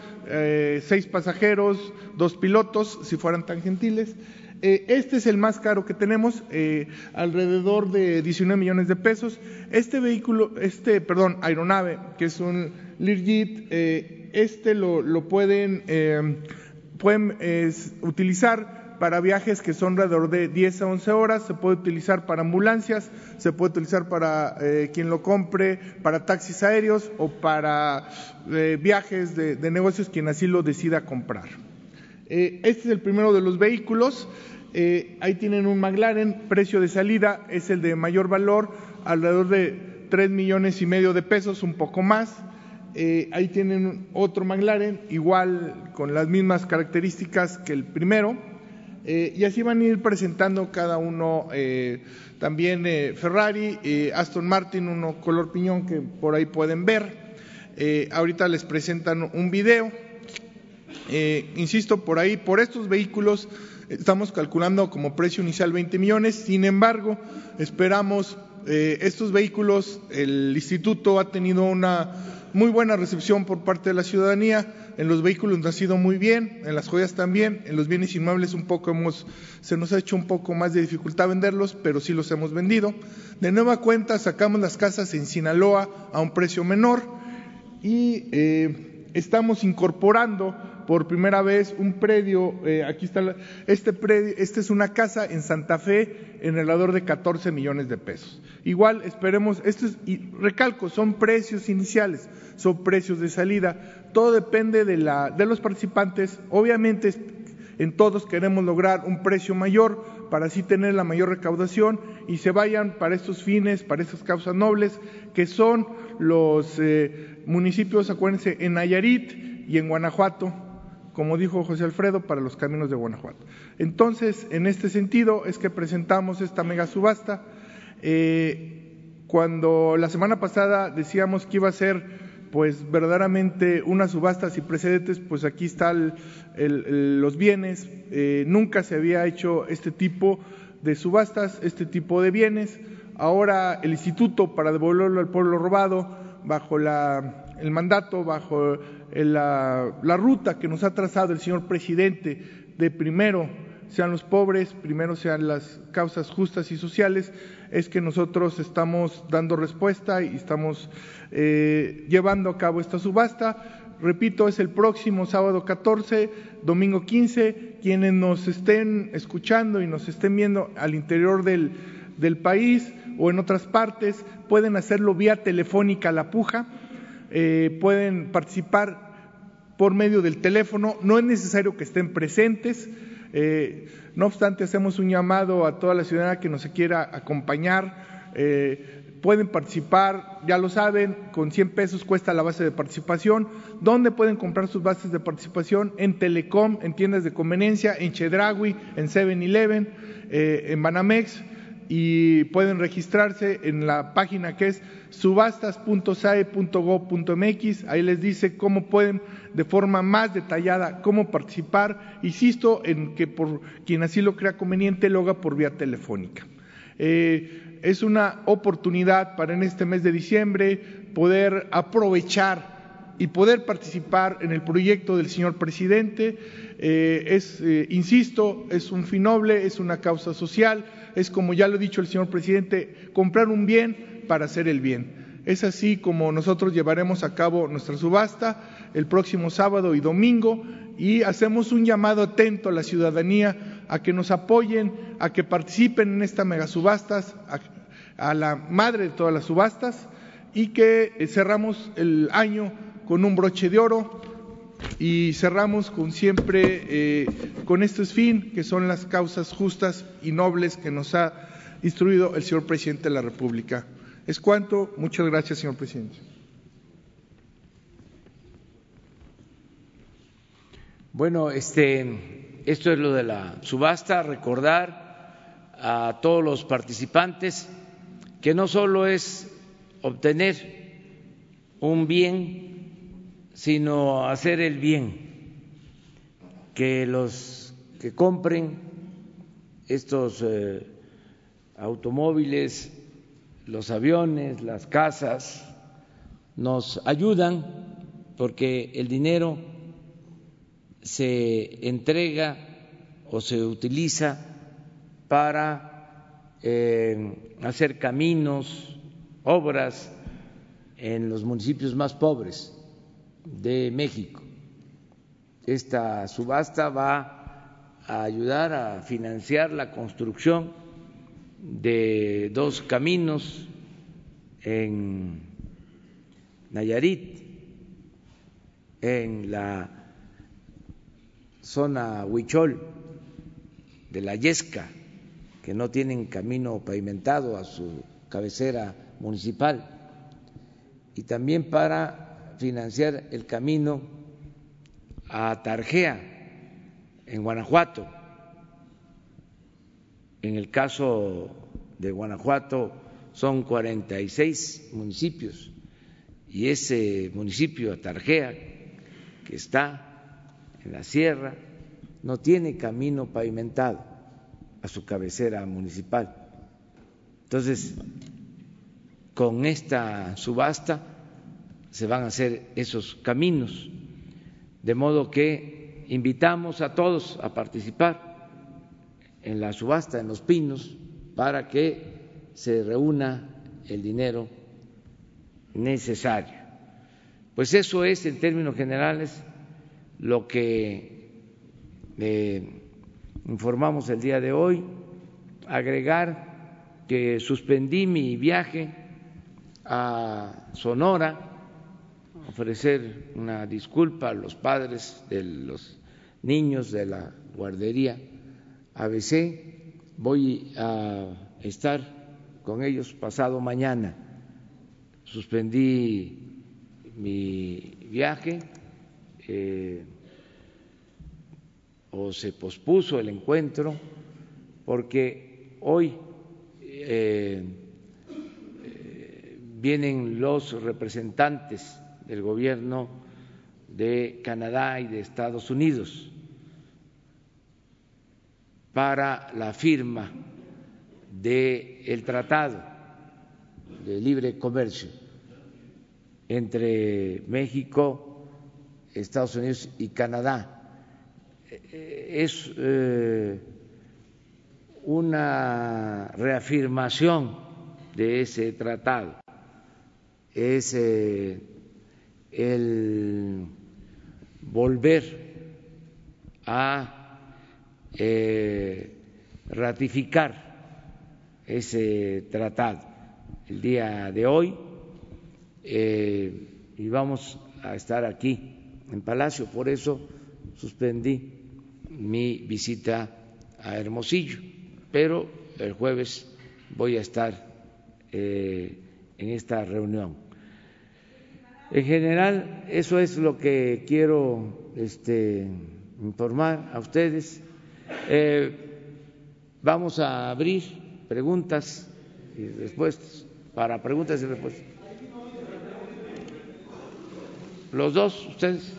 seis pasajeros, dos pilotos, si fueran tan gentiles. Eh, este es el más caro que tenemos, alrededor de 19 millones de pesos. Este vehículo, este, perdón, aeronave, que es un Learjet, este lo, lo pueden, pueden utilizar para viajes que son alrededor de 10 a 11 horas, se puede utilizar para ambulancias, se puede utilizar para eh, quien lo compre, para taxis aéreos o para eh, viajes de, negocios quien así lo decida comprar. Eh, este es el primero de los vehículos. ahí tienen un McLaren, precio de salida es el de mayor valor, alrededor de 3 millones y medio de pesos, un poco más. ahí tienen otro McLaren, igual con las mismas características que el primero eh, y así van a ir presentando cada uno, eh, también eh, Ferrari, Aston Martin, uno color piñón que por ahí pueden ver. ahorita les presentan un video. Insisto, por ahí, por estos vehículos estamos calculando como precio inicial 20 millones, sin embargo, esperamos estos vehículos, el instituto ha tenido una muy buena recepción por parte de la ciudadanía en los vehículos nos ha sido muy bien, en las joyas también, en los bienes inmuebles un poco hemos, se nos ha hecho un poco más de dificultad venderlos, pero sí los hemos vendido. De nueva cuenta sacamos las casas en Sinaloa a un precio menor y eh, estamos incorporando por primera vez un predio, eh, aquí está, este predio, esta es una casa en Santa Fe en valor de 14 millones de pesos. Igual esperemos, esto es, y recalco, son precios iniciales, son precios de salida, todo depende de, la, de los participantes, obviamente en todos queremos lograr un precio mayor para así tener la mayor recaudación y se vayan para estos fines, para estas causas nobles, que son los eh, municipios, acuérdense, en Nayarit y en Guanajuato, como dijo José Alfredo, para los caminos de Guanajuato. Entonces, en este sentido es que presentamos esta mega subasta. Eh, cuando la semana pasada decíamos que iba a ser pues verdaderamente una subasta sin precedentes, pues aquí están los bienes. Eh, nunca se había hecho este tipo de subastas, este tipo de bienes. Ahora el instituto, para devolverlo al pueblo robado, bajo el mandato, bajo la, la ruta que nos ha trazado el señor presidente de primero sean los pobres, primero sean las causas justas y sociales, es que nosotros estamos dando respuesta y estamos eh, llevando a cabo esta subasta. Repito, es el próximo sábado 14, domingo 15. Quienes nos estén escuchando y nos estén viendo al interior del, del país o en otras partes, pueden hacerlo vía telefónica la puja, eh, pueden participar por medio del teléfono, no es necesario que estén presentes, eh, no obstante hacemos un llamado a toda la ciudadanía que nos quiera acompañar, eh, pueden participar, ya lo saben, con 100 pesos cuesta la base de participación. ¿Dónde pueden comprar sus bases de participación? En Telecom, en tiendas de conveniencia, en Chedragui, en 7-Eleven, en Banamex y pueden registrarse en la página que es subastas.sae.gov.mx. Ahí les dice cómo pueden de forma más detallada cómo participar. Insisto en que por quien así lo crea conveniente lo haga por vía telefónica. Eh, es una oportunidad para en este mes de diciembre poder aprovechar y poder participar en el proyecto del señor presidente. Eh, es, eh, insisto, es un fin noble, es una causa social es como ya lo ha dicho el señor presidente, comprar un bien para hacer el bien. Es así como nosotros llevaremos a cabo nuestra subasta el próximo sábado y domingo y hacemos un llamado atento a la ciudadanía a que nos apoyen, a que participen en esta mega subastas, a, la madre de todas las subastas y que cerramos el año con un broche de oro y cerramos con siempre eh, con este fin, que son las causas justas y nobles que nos ha instruido el señor presidente de la República. Es cuanto. Muchas gracias, señor presidente. Bueno, este, esto es lo de la subasta. Recordar a todos los participantes que no solo es obtener un bien, sino hacer el bien, que los que compren estos eh, automóviles, los aviones, las casas, nos ayudan porque el dinero se entrega o se utiliza para eh, hacer caminos, obras en los municipios más pobres de México. Esta subasta va a ayudar a financiar la construcción de dos caminos en Nayarit, en la zona Huichol de la Yesca, que no tienen camino pavimentado a su cabecera municipal y también para financiar el camino a Tarjea, en Guanajuato. En el caso de Guanajuato son 46 municipios y ese municipio, Tarjea, que está en la sierra, no tiene camino pavimentado a su cabecera municipal. Entonces, con esta subasta se van a hacer esos caminos, de modo que invitamos a todos a participar en la subasta en los pinos para que se reúna el dinero necesario. Pues eso es, en términos generales, lo que eh, informamos el día de hoy. Agregar que suspendí mi viaje a Sonora, ofrecer una disculpa a los padres de los niños de la guardería ABC. Voy a estar con ellos pasado mañana. Suspendí mi viaje eh, o se pospuso el encuentro porque hoy eh, vienen los representantes del gobierno de Canadá y de Estados Unidos para la firma del tratado de libre comercio entre México, Estados Unidos y Canadá. Es eh, una reafirmación de ese tratado es eh, el volver a eh, ratificar ese tratado el día de hoy eh, y vamos a estar aquí en Palacio, por eso suspendí mi visita a Hermosillo, pero el jueves voy a estar en esta reunión. En general, eso es lo que quiero este, informar a ustedes. Eh, vamos a abrir preguntas y respuestas, para preguntas y respuestas. Los dos, ustedes.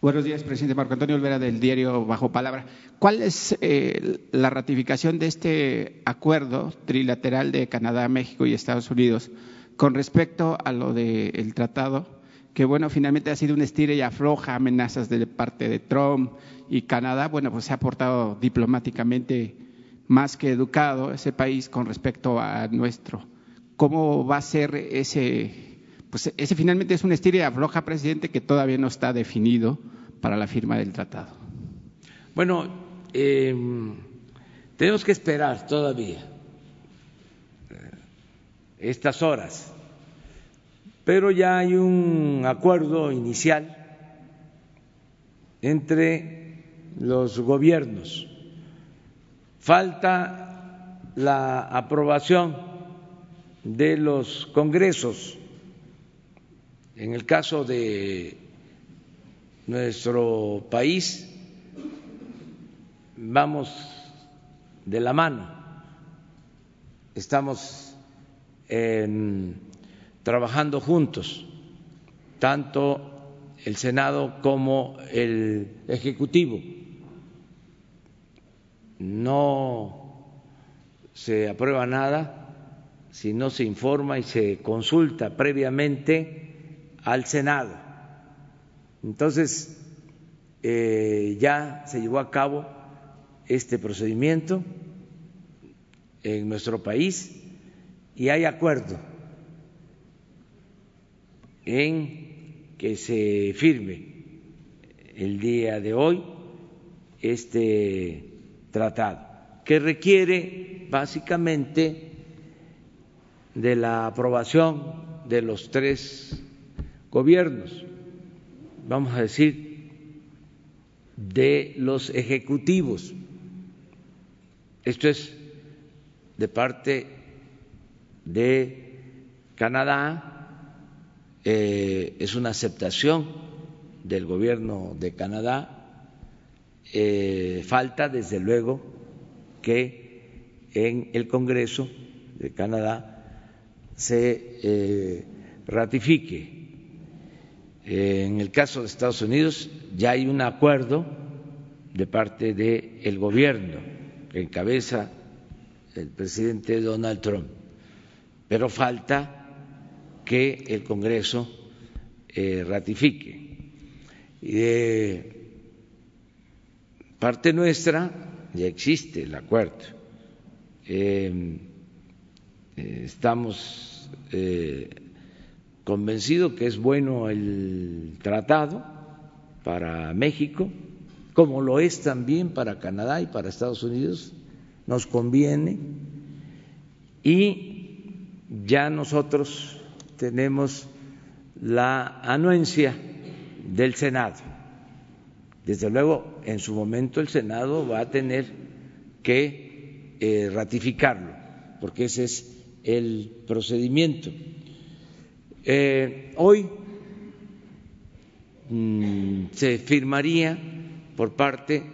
Buenos días, presidente Marco Antonio Olvera del diario Bajo Palabra. ¿Cuál es eh, la ratificación de este acuerdo trilateral de Canadá, México y Estados Unidos con respecto a lo del tratado? Que bueno, finalmente ha sido un estira y afloja, amenazas de parte de Trump y Canadá. Bueno, pues se ha portado diplomáticamente más que educado ese país con respecto a nuestro. ¿Cómo va a ser ese pues ese finalmente es un estilo y afloja, presidente, que todavía no está definido para la firma del tratado. Bueno, eh, tenemos que esperar todavía estas horas, pero ya hay un acuerdo inicial entre los gobiernos. Falta la aprobación de los congresos en el caso de nuestro país, vamos de la mano. Estamos trabajando juntos, tanto el Senado como el Ejecutivo. No se aprueba nada si no se informa y se consulta previamente al Senado. Entonces, eh, ya se llevó a cabo este procedimiento en nuestro país y hay acuerdo en que se firme el día de hoy este tratado, que requiere básicamente de la aprobación de los tres gobiernos, vamos a decir, de los ejecutivos. Esto es de parte de Canadá, eh, es una aceptación del gobierno de Canadá. Eh, falta, desde luego, que en el Congreso de Canadá se eh, ratifique. En el caso de Estados Unidos ya hay un acuerdo de parte del gobierno que encabeza el presidente Donald Trump, pero falta que el Congreso eh, ratifique. Parte nuestra ya existe el acuerdo. Em, eh, estamos eh, convencidos que es bueno el tratado para México, como lo es también para Canadá y para Estados Unidos nos conviene y ya nosotros tenemos la anuencia del Senado. Desde luego, en su momento el Senado va a tener que eh, ratificarlo, porque ese es el procedimiento. Eh, hoy mm, se firmaría por parte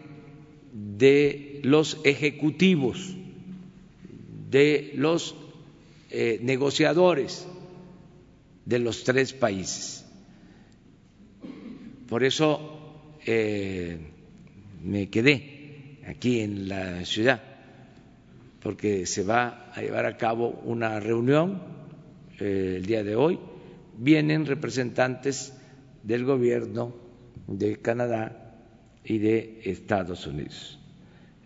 de los ejecutivos, de los eh, negociadores de los tres países. Por eso eh, me quedé aquí en la ciudad, porque se va a llevar a cabo una reunión eh, el día de hoy. Vienen representantes del gobierno de Canadá, y de Estados Unidos.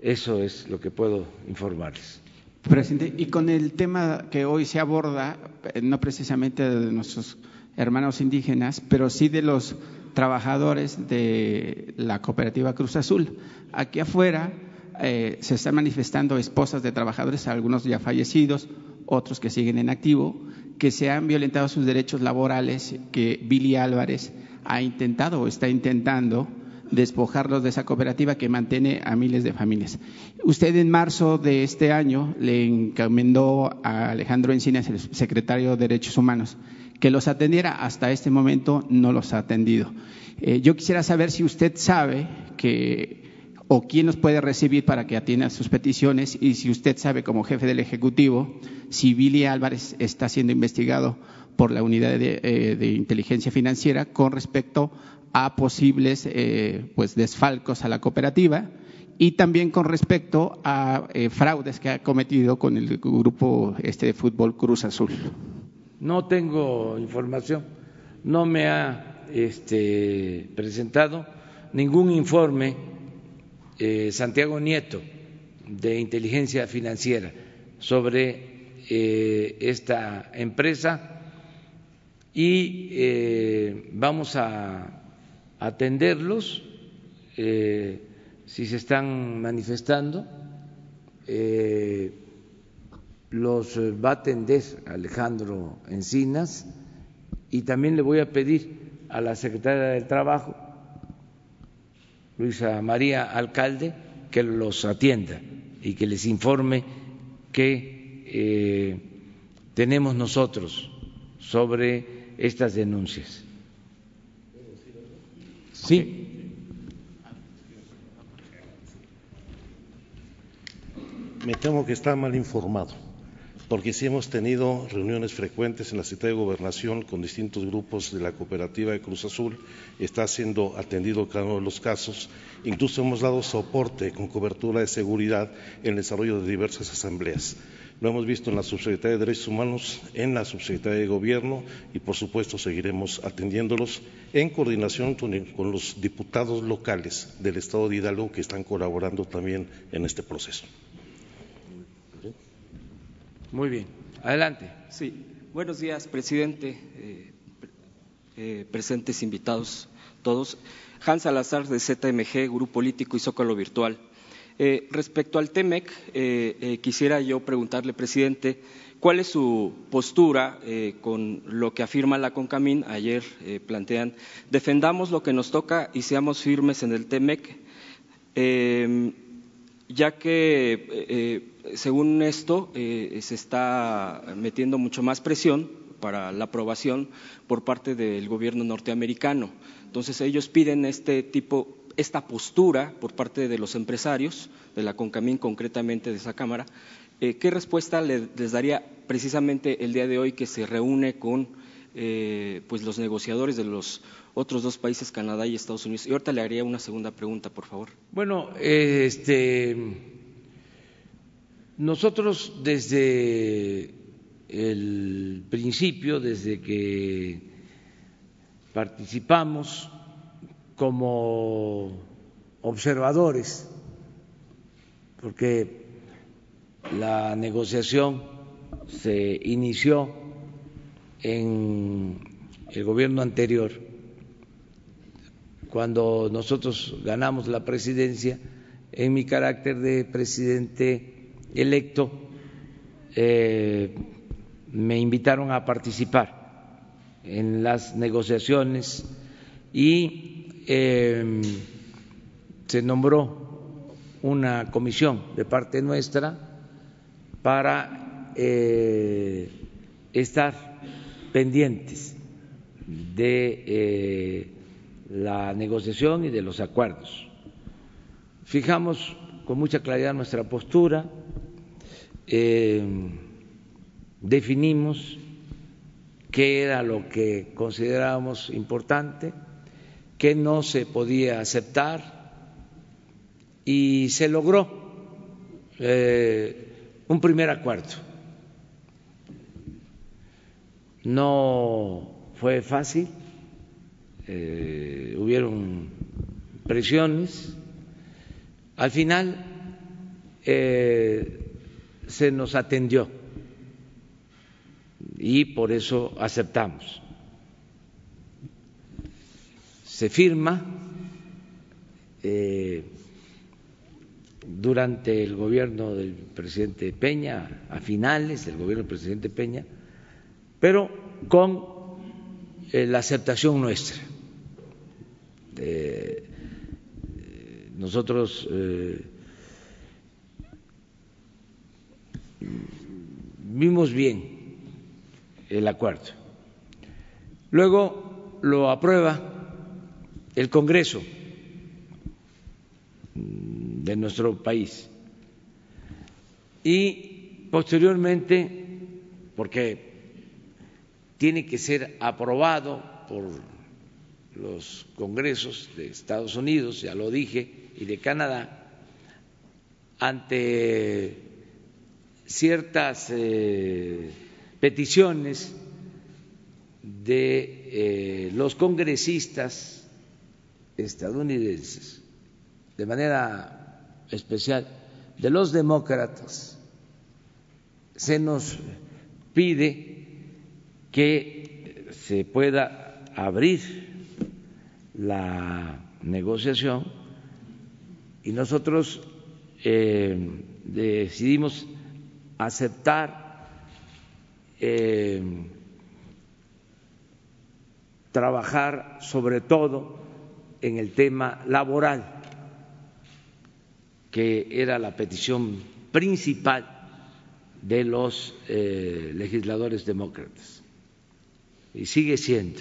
Eso es lo que puedo informarles. Presidente, y con el tema que hoy se aborda, eh, no precisamente de nuestros hermanos indígenas, pero sí de los trabajadores de la cooperativa Cruz Azul. Aquí afuera eh, se están manifestando esposas de trabajadores, algunos ya fallecidos, otros que siguen en activo, que se han violentado sus derechos laborales, que Billy Álvarez ha intentado o está intentando despojarlos de esa cooperativa que mantiene a miles de familias. Usted en marzo de este año le encomendó a Alejandro Encinas, el secretario de Derechos Humanos, que los atendiera. Hasta este momento no los ha atendido. Eh, yo quisiera saber si usted sabe que o quién los puede recibir para que atienda sus peticiones y si usted sabe como jefe del Ejecutivo si Billy Álvarez está siendo investigado por la unidad de, eh, de inteligencia financiera con respecto a posibles eh, pues desfalcos a la cooperativa y también con respecto a eh, fraudes que ha cometido con el grupo este fútbol Cruz Azul. No tengo información, no me ha este, presentado ningún informe eh, Santiago Nieto de inteligencia financiera sobre esta empresa y vamos a atenderlos eh, si se están manifestando. Eh, los va a atender Alejandro Encinas y también le voy a pedir a la secretaria del Trabajo, Luisa María Alcalde, que los atienda y que les informe qué eh, tenemos nosotros sobre estas denuncias. Sí. me temo que está mal informado, porque sí hemos tenido reuniones frecuentes en la Secretaría de Gobernación con distintos grupos de la cooperativa de Cruz Azul, está siendo atendido cada uno de los casos, incluso hemos dado soporte con cobertura de seguridad en el desarrollo de diversas asambleas. Lo hemos visto en la Subsecretaría de Derechos Humanos, en la Subsecretaría de Gobierno y, por supuesto, seguiremos atendiéndolos en coordinación con, los diputados locales del Estado de Hidalgo que están colaborando también en este proceso. Muy bien. Adelante. Sí. Buenos días, presidente, eh, eh, presentes invitados todos. Hans Salazar de ZMG, Grupo Político y Zócalo Virtual. Eh, respecto al TEMEC, eh, eh, quisiera yo preguntarle, presidente, ¿cuál es su postura con lo que afirma la CONCAMIN? Ayer plantean, defendamos lo que nos toca y seamos firmes en el TEMEC, em, ya que, según esto, se está metiendo mucho más presión para la aprobación por parte del gobierno norteamericano. Entonces, ellos piden este tipo esta postura por parte de los empresarios, de la CONCAMIN concretamente de esa Cámara, eh, ¿qué respuesta les daría precisamente el día de hoy que se reúne con eh, pues los negociadores de los otros dos países, Canadá y Estados Unidos? Y ahorita le haría una segunda pregunta, por favor. Bueno, este, nosotros desde el principio, desde que participamos, como observadores, porque la negociación se inició en el gobierno anterior, cuando nosotros ganamos la presidencia, en mi carácter de presidente electo, eh, me invitaron a participar en las negociaciones y eh, se nombró una comisión de parte nuestra para eh, estar pendientes de eh, la negociación y de los acuerdos. Fijamos con mucha claridad nuestra postura, definimos qué era lo que considerábamos importante que no se podía aceptar y se logró eh, un primer acuerdo. No fue fácil, eh, hubieron presiones. Al final eh, se nos atendió y por eso aceptamos se firma eh, durante el gobierno del presidente Peña, a finales del gobierno del presidente Peña, pero con eh, la aceptación nuestra. nosotros eh, vimos bien el acuerdo. Luego lo aprueba el Congreso de nuestro país. Y posteriormente, porque tiene que ser aprobado por los congresos de Estados Unidos, ya lo dije, y de Canadá, ante ciertas eh, peticiones de eh, los congresistas estadounidenses, de manera especial de los demócratas, se nos pide que se pueda abrir la negociación y nosotros eh, decidimos aceptar eh, trabajar sobre todo en el tema laboral, que era la petición principal de los eh, legisladores demócratas y sigue siendo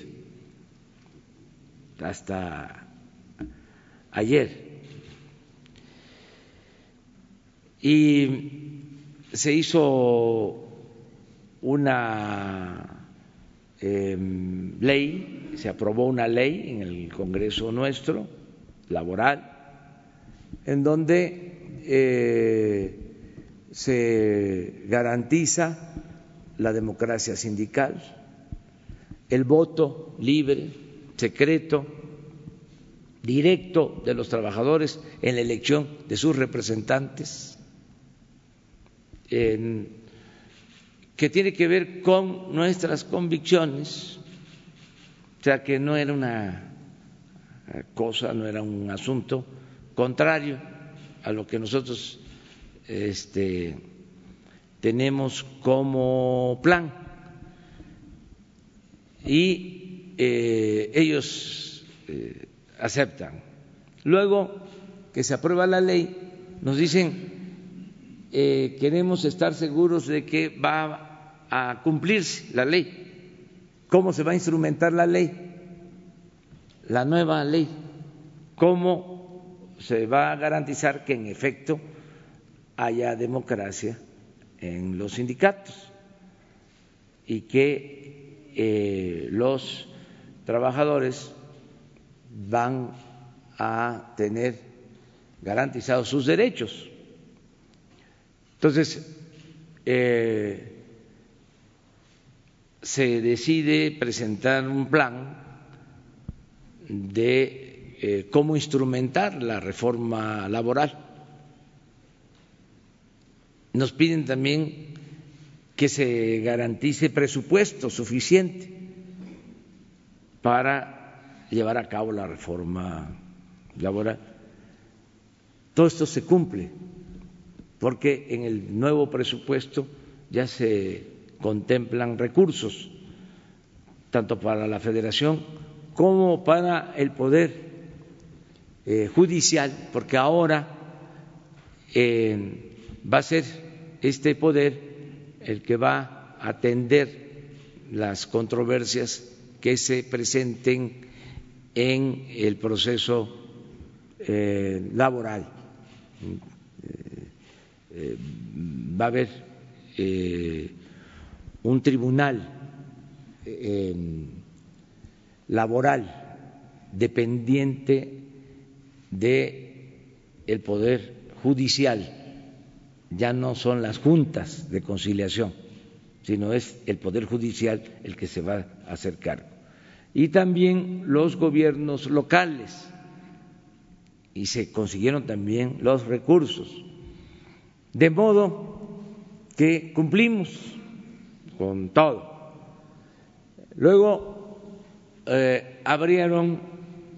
hasta ayer. Y se hizo una em, ley, se aprobó una ley en el Congreso nuestro, laboral, en donde eh, se garantiza la democracia sindical, el voto libre, secreto, directo de los trabajadores en la elección de sus representantes, que tiene que ver con nuestras convicciones, o sea que no era una cosa, no era un asunto contrario a lo que nosotros este, tenemos como plan. Y eh, ellos eh, aceptan. Luego que se aprueba la ley, nos dicen, eh, queremos estar seguros de que va a cumplirse la ley. ¿Cómo se va a instrumentar la ley? La nueva ley. ¿Cómo se va a garantizar que en efecto haya democracia en los sindicatos y que eh, los trabajadores van a tener garantizados sus derechos. Entonces, eh, se decide presentar un plan de eh, cómo instrumentar la reforma laboral nos piden también que se garantice presupuesto suficiente para llevar a cabo la reforma laboral. Todo esto se cumple porque en el nuevo presupuesto ya se contemplan recursos, tanto para la federación como para el poder eh, judicial, porque ahora eh, va a ser este poder el que va a atender las controversias que se presenten en el proceso eh, laboral. Va a haber un tribunal laboral dependiente de el poder judicial ya no son las juntas de conciliación, sino es el Poder Judicial el que se va a hacer cargo. Y también los gobiernos locales, y se consiguieron también los recursos. De modo que cumplimos con todo. Luego eh, abrieron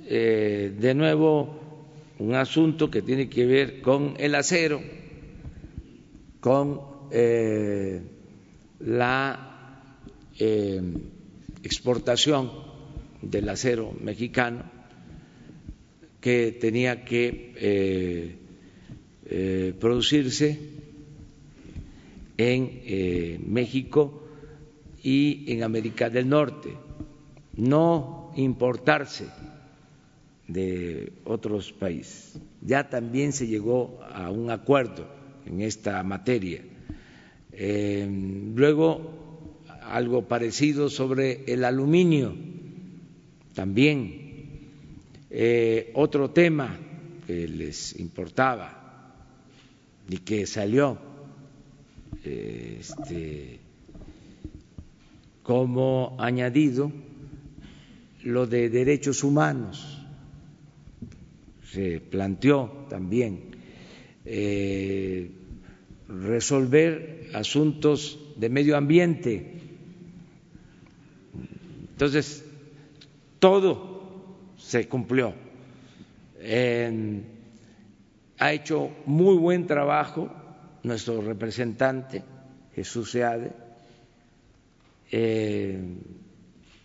eh, de nuevo un asunto que tiene que ver con el acero con eh, la exportación del acero mexicano que tenía que producirse en México y en América del Norte, no importarse de otros países. Ya también se llegó a un acuerdo en esta materia. Eh, luego, algo parecido sobre el aluminio, también. Eh, otro tema que les importaba y que salió este, como añadido, lo de derechos humanos se planteó también eh, resolver asuntos de medio ambiente. Entonces, todo se cumplió. ha hecho muy buen trabajo nuestro representante, Jesús Seade. Eh,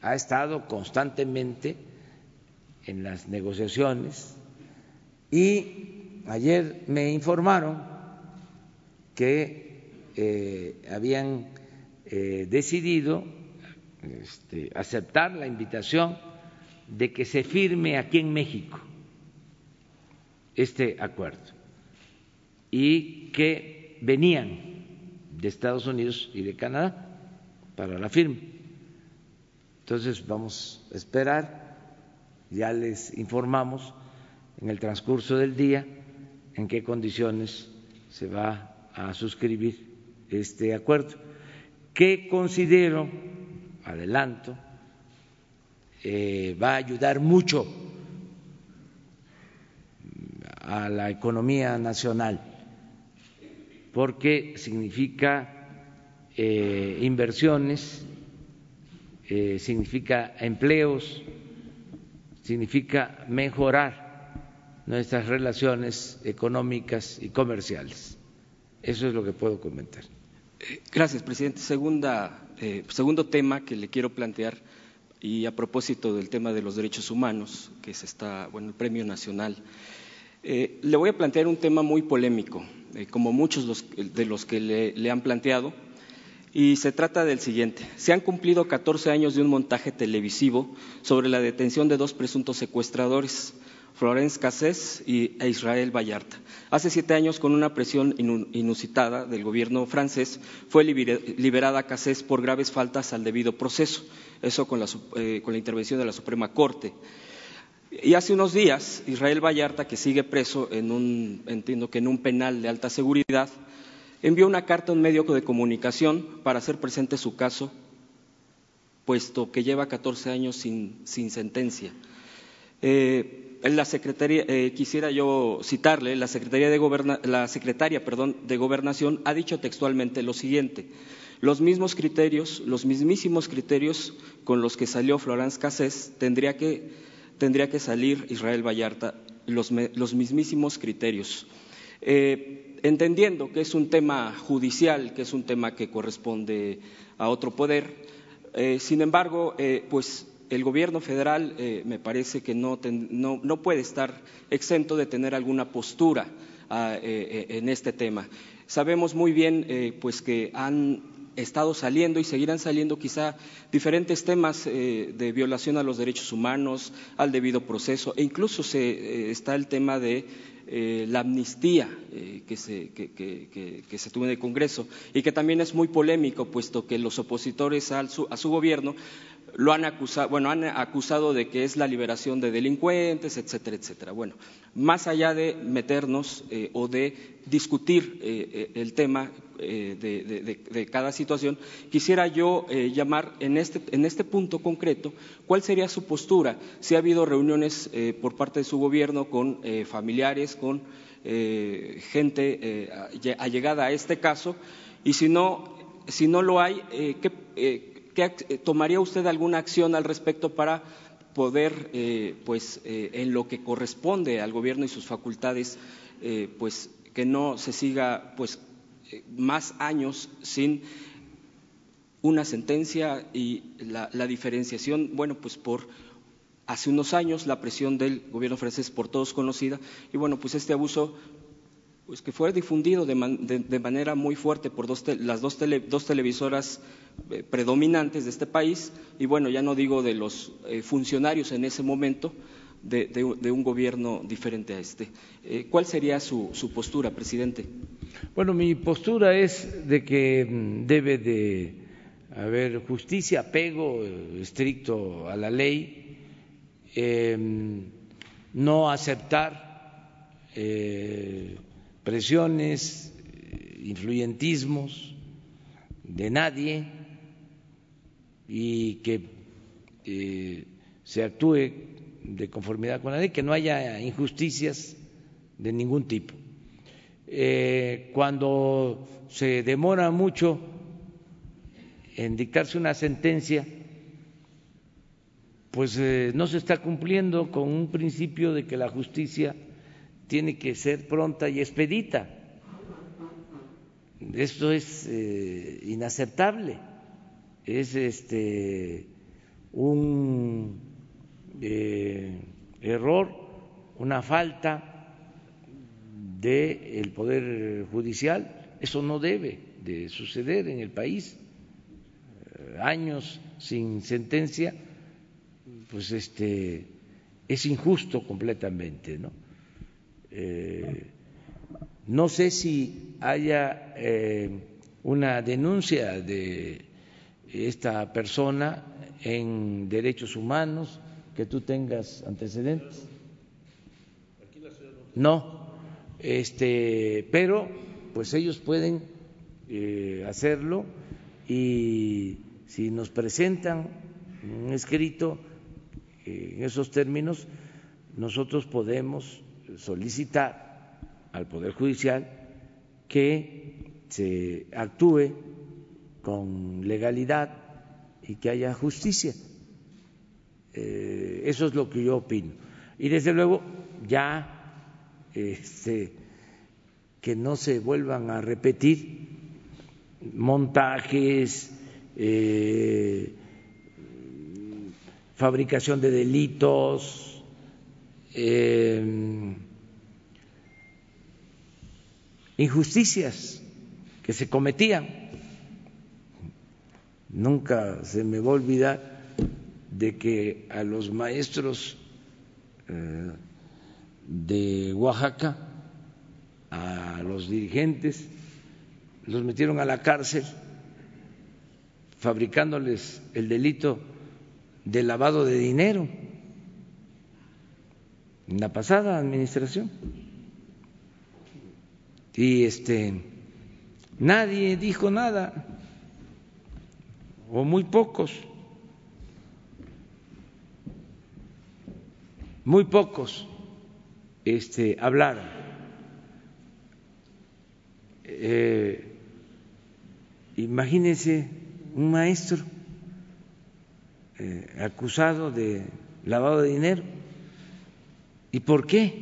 ha estado constantemente en las negociaciones y ayer me informaron que eh, habían eh, decidido este, aceptar la invitación de que se firme aquí en México este acuerdo y que venían de Estados Unidos y de Canadá para la firma. Entonces vamos a esperar, ya les informamos en el transcurso del día en qué condiciones se va a suscribir este acuerdo, que considero, adelanto, eh, va a ayudar mucho a la economía nacional, porque significa eh, inversiones, eh, significa empleos, significa mejorar nuestras relaciones económicas y comerciales. Eso es lo que puedo comentar. Gracias, presidente. Segunda, eh, segundo tema que le quiero plantear y a propósito del tema de los derechos humanos, que se está, bueno, el Premio Nacional. Eh, le voy a plantear un tema muy polémico, eh, como muchos de los que le, han planteado, y se trata del siguiente. Se han cumplido 14 años de un montaje televisivo sobre la detención de dos presuntos secuestradores, Florence Cassés y e Israel Vallarta. Hace siete años, con una presión inusitada del gobierno francés, fue liberada Cassés por graves faltas al debido proceso, eso con la, eh, con la intervención de la Suprema Corte. Y hace unos días, Israel Vallarta, que sigue preso en un, entiendo que en un penal de alta seguridad, envió una carta a un medio de comunicación para hacer presente su caso, puesto que lleva 14 años sin, sentencia. Eh, la secretaría, eh, quisiera yo citarle, la secretaria de secretaria, de Gobernación ha dicho textualmente lo siguiente: los mismos criterios, los mismísimos criterios con los que salió Florence Cassés tendría que tendría que salir Israel Vallarta los, mismísimos criterios. Eh, entendiendo que es un tema judicial, que es un tema que corresponde a otro poder, eh, sin embargo, eh, pues el gobierno federal me parece que no, no, puede estar exento de tener alguna postura ah, en este tema. Sabemos muy bien pues que han estado saliendo y seguirán saliendo quizá diferentes temas eh, de violación a los derechos humanos, al debido proceso, e incluso se, eh, está el tema de eh, la amnistía que, se, que, se tuvo en el Congreso y que también es muy polémico, puesto que los opositores a su gobierno lo han acusado, bueno, han acusado de que es la liberación de delincuentes, etcétera, etcétera. Bueno, más allá de meternos eh, o de discutir eh, eh, el tema de, cada situación, quisiera yo llamar en este, en este punto concreto cuál sería su postura, si ha habido reuniones por parte de su gobierno con familiares, con gente allegada a este caso, y si no, si no lo hay, ¿qué eh, ¿Tomaría usted alguna acción al respecto para poder, eh, pues, eh, en lo que corresponde al gobierno y sus facultades, pues, que no se siga, pues, más años sin una sentencia y la, la, diferenciación, bueno, pues por hace unos años la presión del gobierno francés por todos conocida y bueno, pues este abuso pues que fue difundido de, manera muy fuerte por las dos, televisoras eh, predominantes de este país y bueno, ya no digo de los eh, funcionarios en ese momento de, un gobierno diferente a este. Eh, ¿Cuál sería su, postura, presidente? Bueno, mi postura es de que mm, debe de haber justicia, apego estricto a la ley, em, no aceptar presiones, influyentismos de nadie y que eh, se actúe de conformidad con la ley, que no haya injusticias de ningún tipo. Eh, cuando se demora mucho en dictarse una sentencia, pues eh, no se está cumpliendo con un principio de que la justicia tiene que ser pronta y expedita. Esto es eh, inaceptable, es este un eh, error, una falta del poder judicial. Eso no debe de suceder en el país. Eh, años sin sentencia, pues este es injusto completamente, ¿no? Eh, no sé si haya eh, una denuncia de esta persona en derechos humanos, que tú tengas antecedentes. No, este, pero pues ellos pueden eh, hacerlo y si nos presentan un escrito en esos términos, nosotros podemos solicitar al Poder Judicial que se actúe con legalidad y que haya justicia. Eh, eso es lo que yo opino. Y desde luego ya este, que no se vuelvan a repetir montajes, eh, fabricación de delitos, eh, injusticias que se cometían. Nunca se me va a olvidar de que a los maestros eh, de Oaxaca, a los dirigentes, los metieron a la cárcel fabricándoles el delito de lavado de dinero en la pasada administración. Y este nadie dijo nada o muy pocos. Muy pocos este hablaron. Eh, imagínense un maestro eh, acusado de lavado de dinero. ¿Y por qué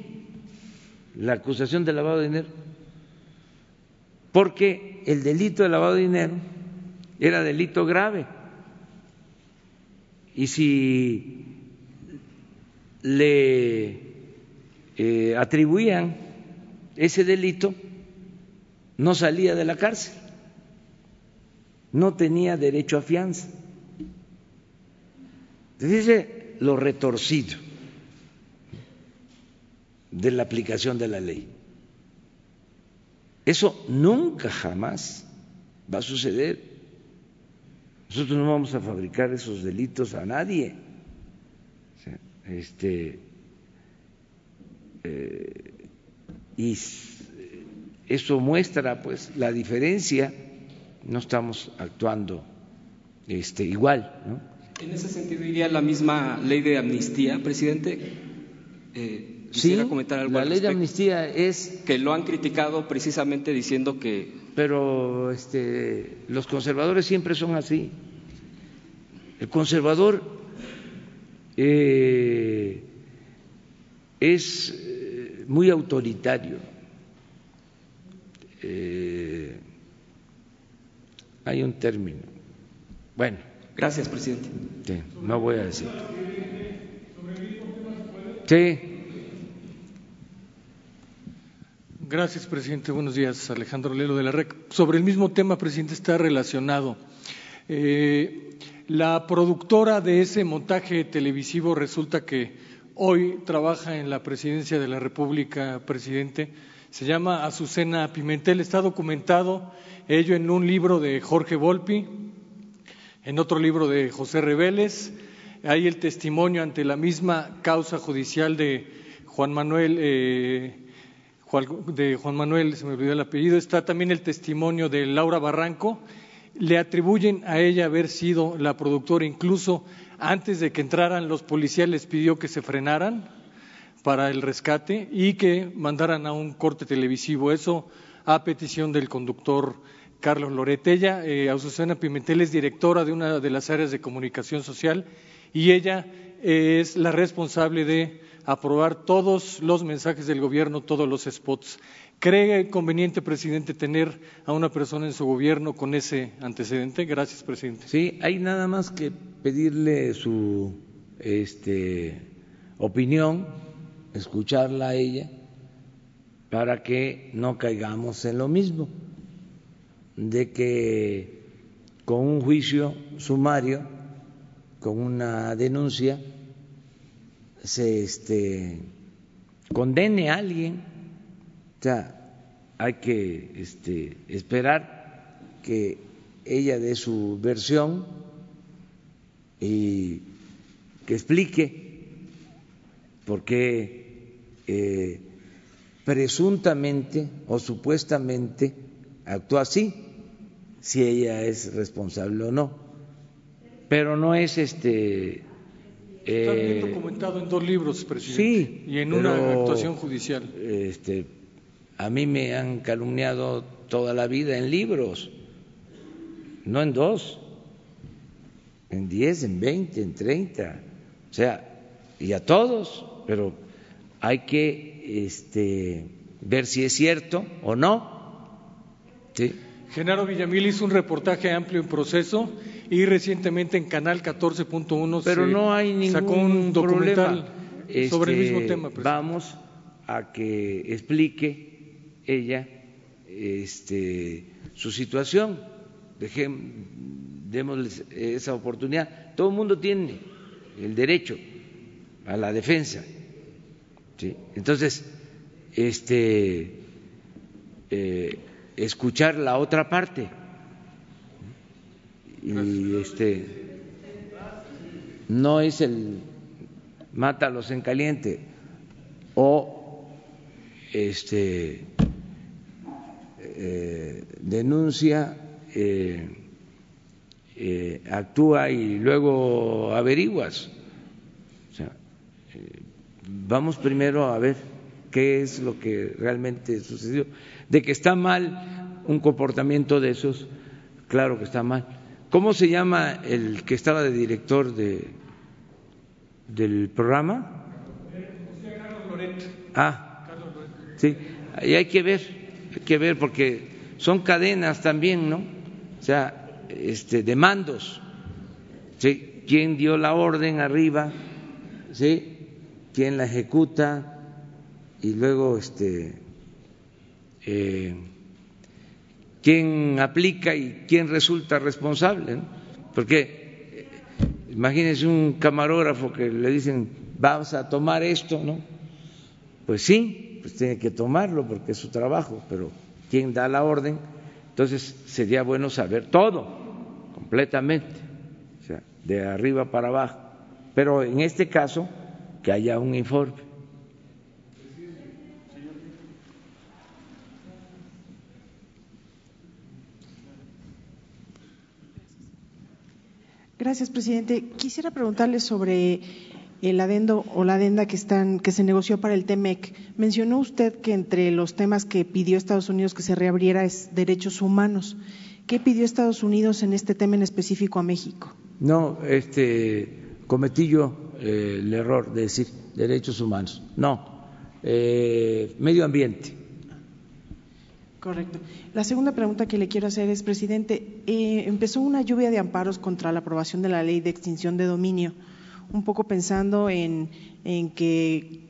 la acusación de lavado de dinero? Porque el delito de lavado de dinero era delito grave. Y si le eh, atribuían ese delito, no salía de la cárcel, no tenía derecho a fianza. Dice lo retorcido de la aplicación de la ley. Eso nunca jamás va a suceder. Nosotros no vamos a fabricar esos delitos a nadie. Este, eh, y eso muestra pues la diferencia, no estamos actuando este, igual. ¿no? En ese sentido iría la misma ley de amnistía, presidente. Eh, sí, comentar algo la ley de amnistía es que lo han criticado precisamente diciendo que. Pero este, los conservadores siempre son así. El conservador eh, es eh, muy autoritario. Eh, hay un término. Bueno. Gracias, presidente. Sí, no voy a decir. Sí. Gracias, presidente. Buenos días, Alejandro Lelo de la REC. Sobre el mismo tema, presidente, está relacionado. Eh, la productora de ese montaje televisivo resulta que hoy trabaja en la presidencia de la República, presidente. Se llama Azucena Pimentel. Está documentado ello en un libro de Jorge Volpi, en otro libro de José Reveles. Hay el testimonio ante la misma causa judicial de Juan Manuel. Eh, de Juan Manuel, se me olvidó el apellido, está también el testimonio de Laura Barranco, le atribuyen a ella haber sido la productora, incluso antes de que entraran los policías les pidió que se frenaran para el rescate y que mandaran a un corte televisivo. Eso a petición del conductor Carlos Loret. Ella, eh, Azucena Pimentel, es directora de una de las áreas de comunicación social y ella es la responsable de aprobar todos los mensajes del gobierno, todos los spots. ¿Cree conveniente, presidente, tener a una persona en su gobierno con ese antecedente? Gracias, presidente. Sí, hay nada más que pedirle su este, opinión, escucharla a ella, para que no caigamos en lo mismo, de que con un juicio sumario, con una denuncia, se este, condene a alguien. O sea, hay que este, esperar que ella dé su versión y que explique por qué eh, presuntamente o supuestamente actúa así, si ella es responsable o no. Pero no es este. Está bien eh, documentado en dos libros, presidente. Sí, Y en pero, una actuación judicial. Este, a mí me han calumniado toda la vida en libros, no en dos, en diez, en veinte, en treinta, o sea, y a todos, pero hay que este, ver si es cierto o no. ¿sí? Genaro Villamil hizo un reportaje amplio en proceso y recientemente en Canal 14.1 Pero se no hay ningún sacó un documental problema. sobre el mismo Este, tema. presidente. Vamos a que explique ella este, su situación. Dejem, démosles esa oportunidad. Todo el mundo tiene el derecho a la defensa. ¿sí? Entonces, este, eh, escuchar la otra parte. Y este no es el mátalos en caliente o este eh, denuncia, eh, eh, actúa y luego averiguas. Vamos primero a ver qué es lo que realmente sucedió. De que está mal un comportamiento de esos, claro que está mal. ¿Cómo se llama el que estaba de director de, del programa? Ah, sí, ahí hay que ver, hay que ver porque son cadenas también, ¿no? O sea, este, de mandos, ¿sí? ¿Quién dio la orden arriba? ¿Sí? ¿Quién la ejecuta? Y luego, este, eh, ¿quién aplica y quién resulta responsable? ¿no? Porque imagínense un camarógrafo que le dicen, vamos a tomar esto, ¿no? Pues sí, pues tiene que tomarlo porque es su trabajo, pero ¿quién da la orden? Entonces sería bueno saber todo, completamente, o sea, de arriba para abajo. Pero en este caso, que haya un informe. Gracias, presidente. Quisiera preguntarle sobre el adendo o la adenda que están que se negoció para el TEMEC. Mencionó usted que entre los temas que pidió Estados Unidos que se reabriera es derechos humanos. ¿Qué pidió Estados Unidos en este tema en específico a México? No, este cometí yo eh, el error de decir derechos humanos. No, eh, medio ambiente. Correcto. La segunda pregunta que le quiero hacer es, presidente, eh, empezó una lluvia de amparos contra la aprobación de la ley de extinción de dominio, un poco pensando en, que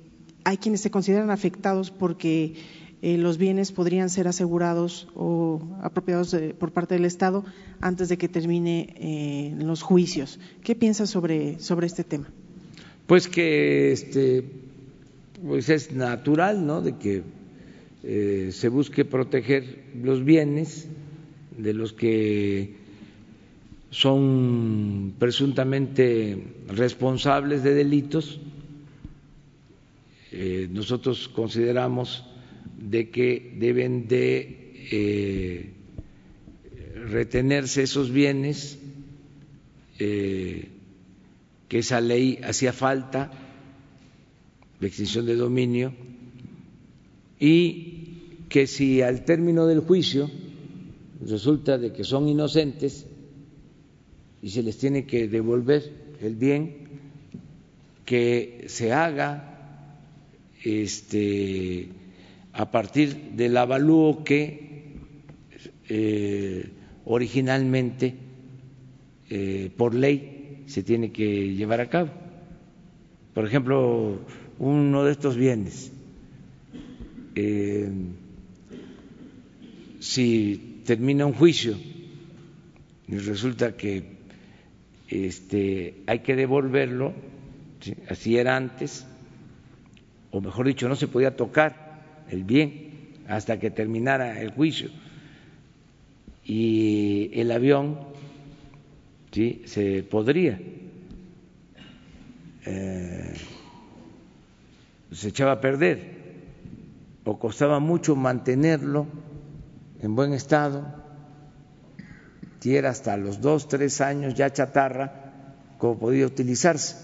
hay quienes se consideran afectados porque eh, los bienes podrían ser asegurados o apropiados por parte del Estado antes de que termine eh, los juicios. ¿Qué piensa sobre, sobre este tema? Pues que este, pues es natural, ¿no? De que eh, se busque proteger los bienes de los que son presuntamente responsables de delitos. Eh, nosotros consideramos de que deben de eh, retenerse esos bienes, que esa ley hacía falta, de extinción de dominio, y que si al término del juicio resulta de que son inocentes y se les tiene que devolver el bien, que se haga este, a partir del avalúo que eh, originalmente eh, por ley se tiene que llevar a cabo. Por ejemplo, uno de estos bienes, eh, si termina un juicio y resulta que este, hay que devolverlo, ¿sí? así era antes, o mejor dicho, no se podía tocar el bien hasta que terminara el juicio. y el avión ¿sí? se podría. Eh, se echaba a perder o costaba mucho mantenerlo en buen estado, si era hasta los dos, tres años ya chatarra, como podía utilizarse.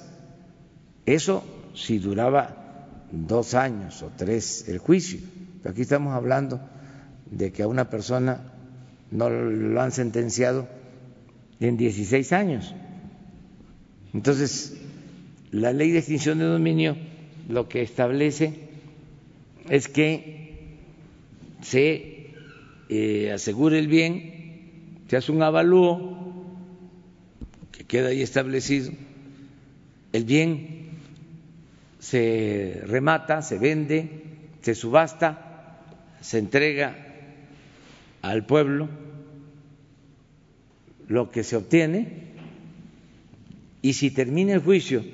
Eso si duraba dos años o tres el juicio. Pero aquí estamos hablando de que a una persona no lo han sentenciado en 16 años. Entonces, la ley de extinción de dominio lo que establece es que se eh, asegure el bien, se hace un avalúo que queda ahí establecido, el bien se remata, se vende, se subasta, se entrega al pueblo lo que se obtiene y si termina el juicio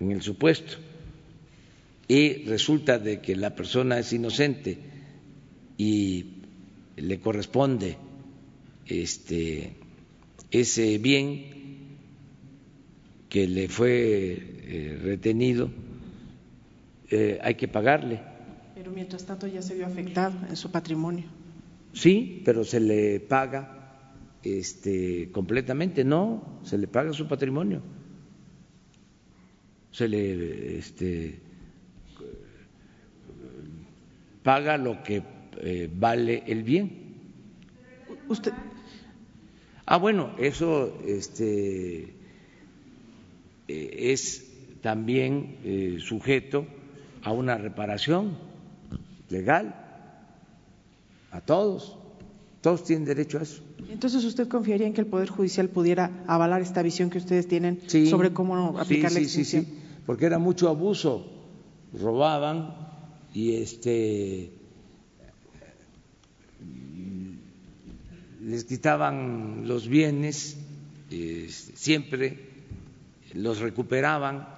en el supuesto y resulta de que la persona es inocente y le corresponde este ese bien que le fue eh, retenido eh, hay que pagarle. Pero mientras tanto ya se vio afectado en su patrimonio. Sí, pero se le paga este, completamente, no, se le paga su patrimonio. Se le este, paga lo que eh, vale el bien. Usted. Ah, bueno, eso este, eh, es también eh, sujeto a una reparación legal a todos. Todos tienen derecho a eso. Entonces, ¿usted confiaría en que el Poder Judicial pudiera avalar esta visión que ustedes tienen sobre cómo aplicar sí, la extinción? Sí, sí, sí, porque era mucho abuso. Robaban y este les quitaban los bienes, siempre los recuperaban.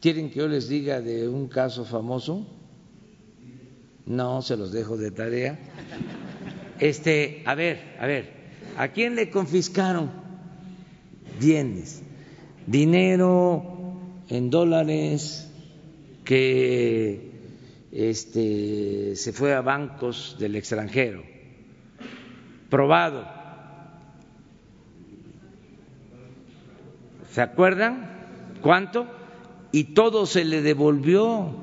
¿Quieren que yo les diga de un caso famoso? No, se los dejo de tarea. Este, a ver, a ver, ¿a quién le confiscaron bienes? Dinero en dólares que este, se fue a bancos del extranjero, probado. ¿Se acuerdan cuánto? Y todo se le devolvió,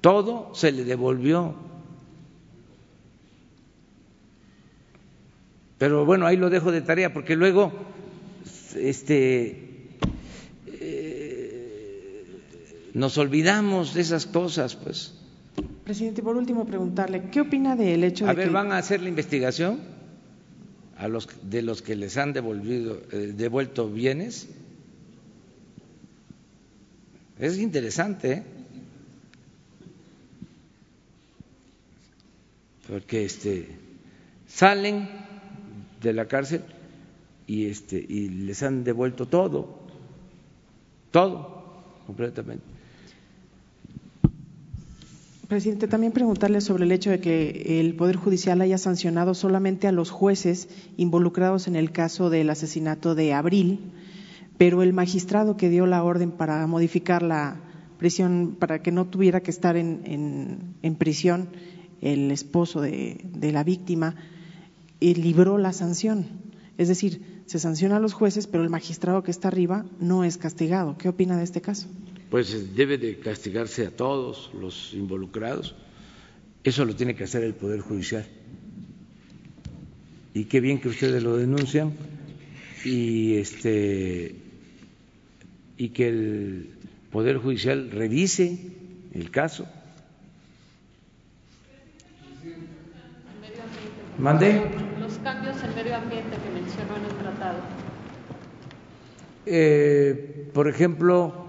todo se le devolvió. Pero bueno, ahí lo dejo de tarea porque luego este nos olvidamos de esas cosas, pues. Presidente, por último preguntarle, ¿qué opina del hecho a de ver, que van a hacer la investigación a los de los que les han devolvido eh, devuelto bienes? Es interesante, ¿eh? porque este salen de la cárcel y este y les han devuelto todo, todo completamente. Presidente, también preguntarle sobre el hecho de que el Poder Judicial haya sancionado solamente a los jueces involucrados en el caso del asesinato de Abril, pero el magistrado que dio la orden para modificar la prisión, para que no tuviera que estar en, prisión el esposo de, de la víctima, eh, libró la sanción. Es decir, se sanciona a los jueces, pero el magistrado que está arriba no es castigado. ¿Qué opina de este caso? Pues debe de castigarse a todos los involucrados. Eso lo tiene que hacer el Poder Judicial. Y qué bien que ustedes lo denuncian y este y que el Poder Judicial revise el caso. ¿Mandé? Los cambios en medio ambiente que mencionó en el tratado. Eh, por ejemplo,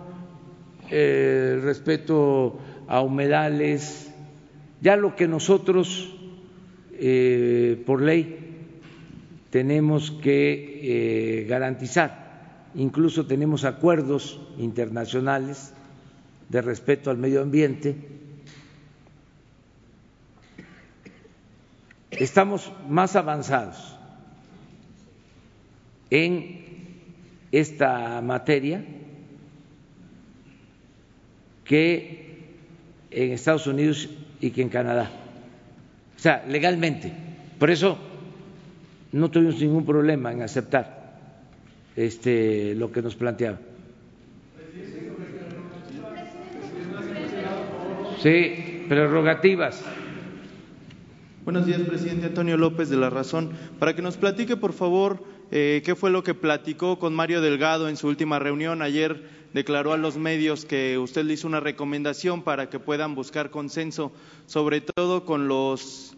eh, respeto a humedales, ya lo que nosotros eh, por ley tenemos que eh, garantizar, incluso tenemos acuerdos internacionales de respeto al medio ambiente. Estamos más avanzados en esta materia que en Estados Unidos y que en Canadá. O sea, legalmente. Por eso no tuvimos ningún problema en aceptar este, lo que nos planteaba. Sí, prerrogativas. Buenos días, presidente Antonio López de La Razón. Para que nos platique, por favor, eh, qué fue lo que platicó con Mario Delgado en su última reunión. Ayer declaró a los medios que usted le hizo una recomendación para que puedan buscar consenso, sobre todo con los,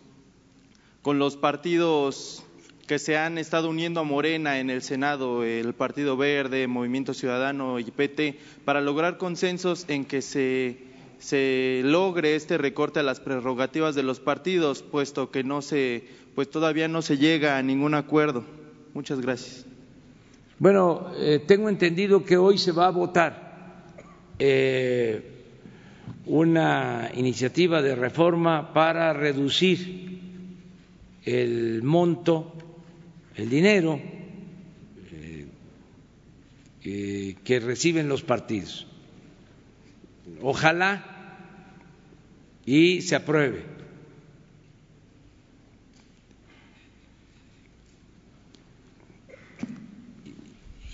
con los partidos que se han estado uniendo a Morena en el Senado, el Partido Verde, Movimiento Ciudadano y PT, para lograr consensos en que se se logre este recorte a las prerrogativas de los partidos, puesto que no se, pues todavía no se llega a ningún acuerdo. Muchas gracias. Bueno, eh, tengo entendido que hoy se va a votar eh, una iniciativa de reforma para reducir el monto, el dinero eh, que reciben los partidos Ojalá y se apruebe.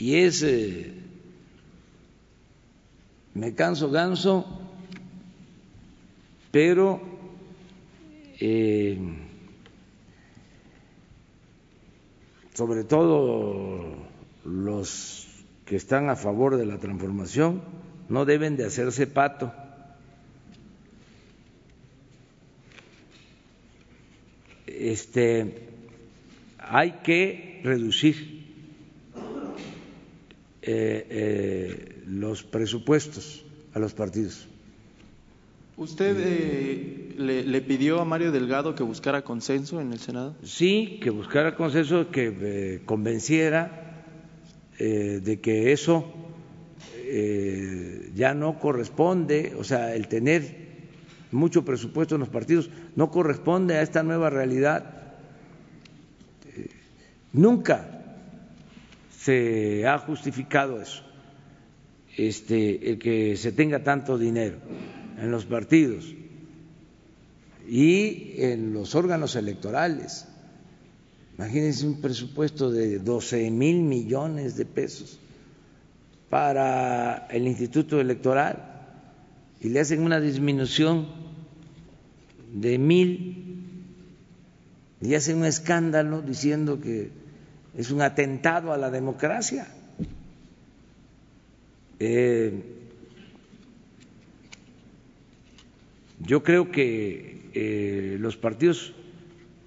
Y es, me canso ganso, pero eh, sobre todo los que están a favor de la transformación, no deben de hacerse pato. Este, hay que reducir eh, eh, los presupuestos a los partidos. ¿Usted eh, le, pidió a Mario Delgado que buscara consenso en el Senado? Sí, que buscara consenso, que convenciera de que eso ya no corresponde, o sea, el tener mucho presupuesto en los partidos no corresponde a esta nueva realidad. Nunca se ha justificado eso, este, el que se tenga tanto dinero en los partidos y en los órganos electorales. Imagínense un presupuesto de 12 mil millones de pesos para el Instituto Electoral y le hacen una disminución de mil y hacen un escándalo diciendo que es un atentado a la democracia. Eh, yo creo que eh, los partidos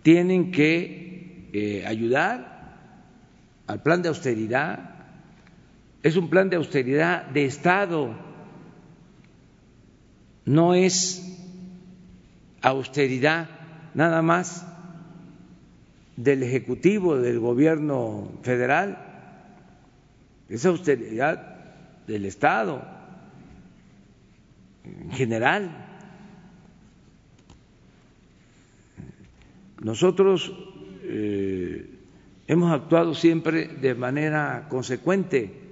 tienen que eh, ayudar al plan de austeridad es un plan de austeridad de Estado, no es austeridad nada más del Ejecutivo, del Gobierno federal, es austeridad del Estado en general. Nosotros eh, hemos actuado siempre de manera consecuente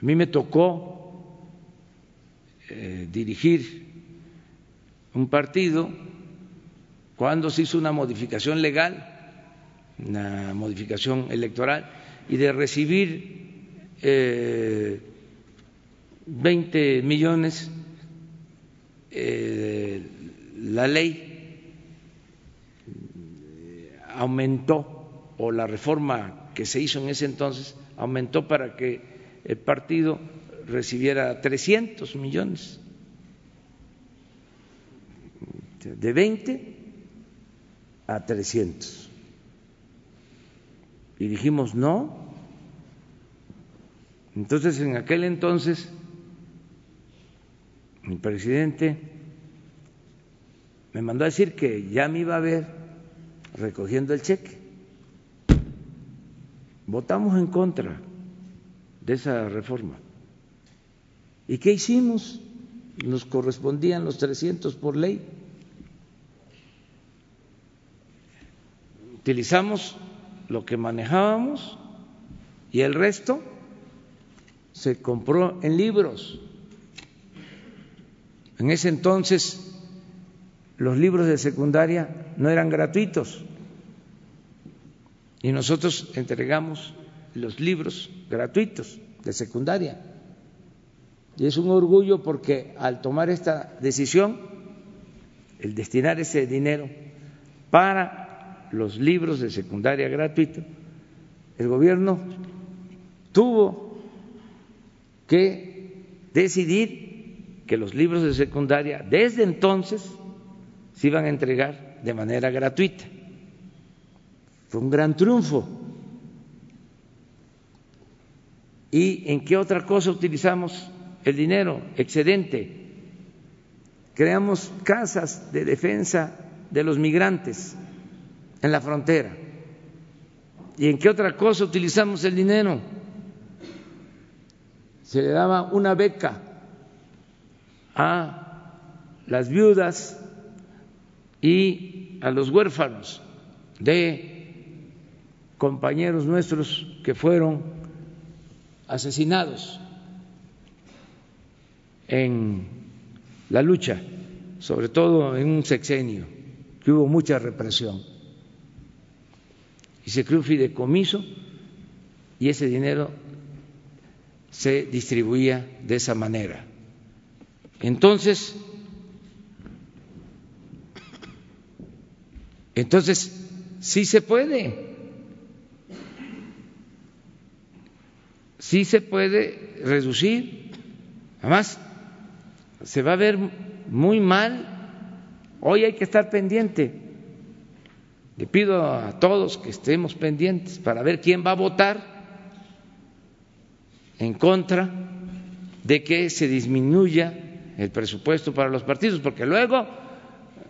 a mí me tocó eh, dirigir un partido cuando se hizo una modificación legal, una modificación electoral, y de recibir eh, 20 millones, eh, la ley aumentó, o la reforma que se hizo en ese entonces, aumentó para que el partido recibiera 300 millones, de 20 a 300. Y dijimos no. Entonces, en aquel entonces, el presidente me mandó a decir que ya me iba a ver recogiendo el cheque. Votamos en contra de esa reforma. ¿Y qué hicimos? Nos correspondían los 300 por ley. Utilizamos lo que manejábamos y el resto se compró en libros. En ese entonces los libros de secundaria no eran gratuitos y nosotros entregamos los libros gratuitos de secundaria. Y es un orgullo porque al tomar esta decisión, el destinar ese dinero para los libros de secundaria gratuitos, el gobierno tuvo que decidir que los libros de secundaria desde entonces se iban a entregar de manera gratuita. Fue un gran triunfo. ¿Y en qué otra cosa utilizamos el dinero excedente? Creamos casas de defensa de los migrantes en la frontera. ¿Y en qué otra cosa utilizamos el dinero? Se le daba una beca a las viudas y a los huérfanos de compañeros nuestros que fueron asesinados en la lucha, sobre todo en un sexenio, que hubo mucha represión. Y se creó fideicomiso y ese dinero se distribuía de esa manera. Entonces, entonces sí se puede, sí se puede reducir, además se va a ver muy mal, hoy hay que estar pendiente. Le pido a todos que estemos pendientes para ver quién va a votar en contra de que se disminuya el presupuesto para los partidos, porque luego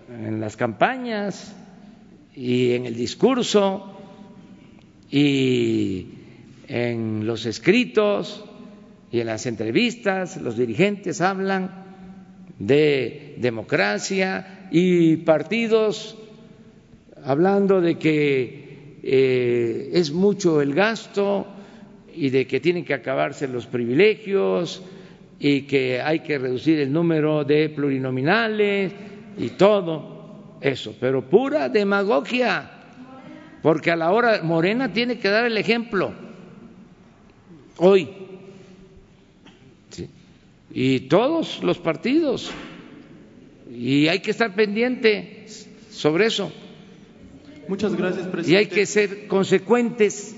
en las campañas y en el discurso y en los escritos y en las entrevistas los dirigentes hablan de democracia y partidos hablando de que eh, es mucho el gasto y de que tienen que acabarse los privilegios y que hay que reducir el número de plurinominales y todo eso, pero pura demagogia, porque a la hora Morena tiene que dar el ejemplo. Hoy. Y todos los partidos. Y hay que estar pendiente sobre eso. Muchas gracias, presidente. Y hay que ser consecuentes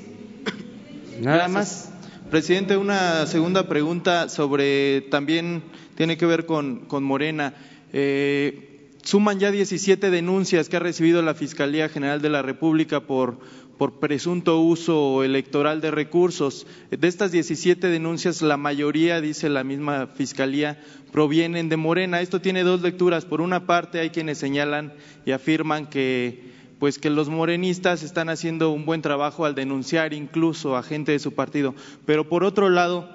Nada más. Presidente, una segunda pregunta sobre también tiene que ver con, con Morena. Eh, suman ya 17 denuncias que ha recibido la Fiscalía General de la República por, por presunto uso electoral de recursos. De estas 17 denuncias, la mayoría, dice la misma Fiscalía, provienen de Morena. Esto tiene dos lecturas. Por una parte, hay quienes señalan y afirman que pues que los morenistas están haciendo un buen trabajo al denunciar incluso a gente de su partido. Pero por otro lado,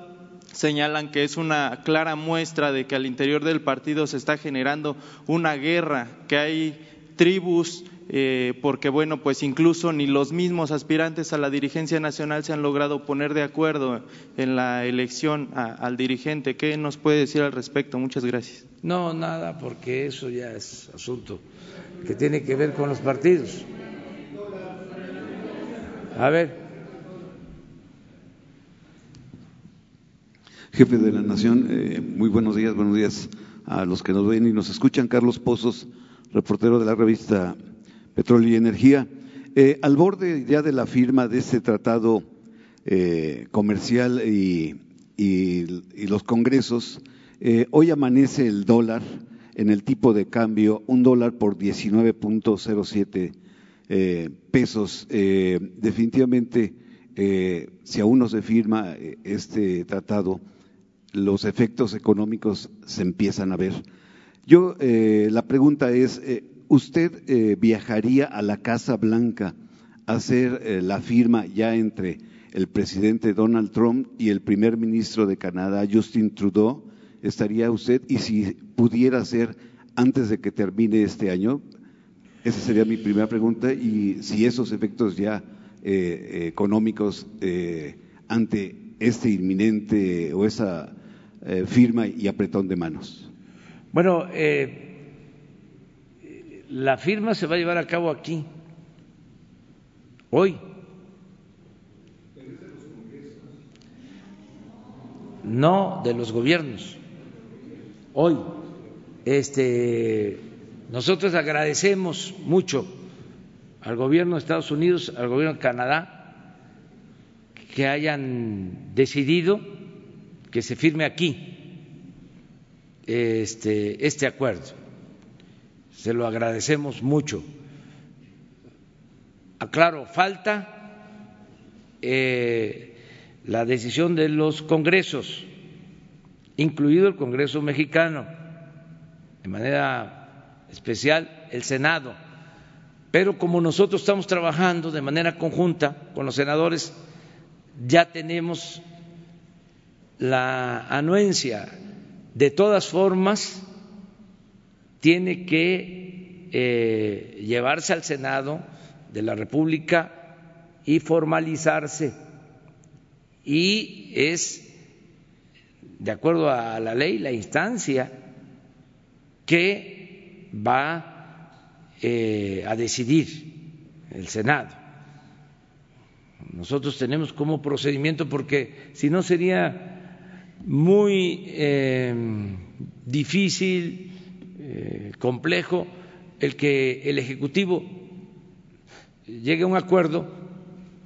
señalan que es una clara muestra de que al interior del partido se está generando una guerra, que hay tribus, eh, porque bueno, pues incluso ni los mismos aspirantes a la dirigencia nacional se han logrado poner de acuerdo en la elección al dirigente. ¿Qué nos puede decir al respecto? Muchas gracias. No, nada, porque eso ya es asunto que tiene que ver con los partidos. A ver. Jefe de la Nación, eh, muy buenos días, buenos días a los que nos ven y nos escuchan. Carlos Pozos, reportero de la revista Petróleo y Energía. Eh, al borde ya de la firma de este tratado eh, comercial y, los congresos, hoy amanece el dólar en el tipo de cambio, un dólar por 19.07 eh, pesos. Eh, definitivamente, eh, si aún no se firma este tratado, los efectos económicos se empiezan a ver. Yo, la pregunta es, ¿usted viajaría a la Casa Blanca a hacer la firma ya entre el presidente Donald Trump y el primer ministro de Canadá, Justin Trudeau? estaría usted y si pudiera ser antes de que termine este año? Esa sería mi primera pregunta y si esos efectos ya eh, económicos eh, ante este inminente o esa eh, firma y apretón de manos. Bueno, la firma se va a llevar a cabo aquí, hoy. No de los gobiernos, hoy. Este, nosotros agradecemos mucho al gobierno de Estados Unidos, al gobierno de Canadá, que hayan decidido que se firme aquí este, este acuerdo. Se lo agradecemos mucho. Aclaro, falta eh, la decisión de los congresos, incluido el Congreso mexicano, de manera especial el Senado pero como nosotros estamos trabajando de manera conjunta con los senadores, ya tenemos la anuencia. De todas formas, tiene que eh, llevarse al Senado de la República y formalizarse. Y es, de acuerdo a la ley, la instancia que va eh, a decidir el Senado. Nosotros tenemos como procedimiento porque si no sería muy eh, difícil, eh, complejo, el que el Ejecutivo llegue a un acuerdo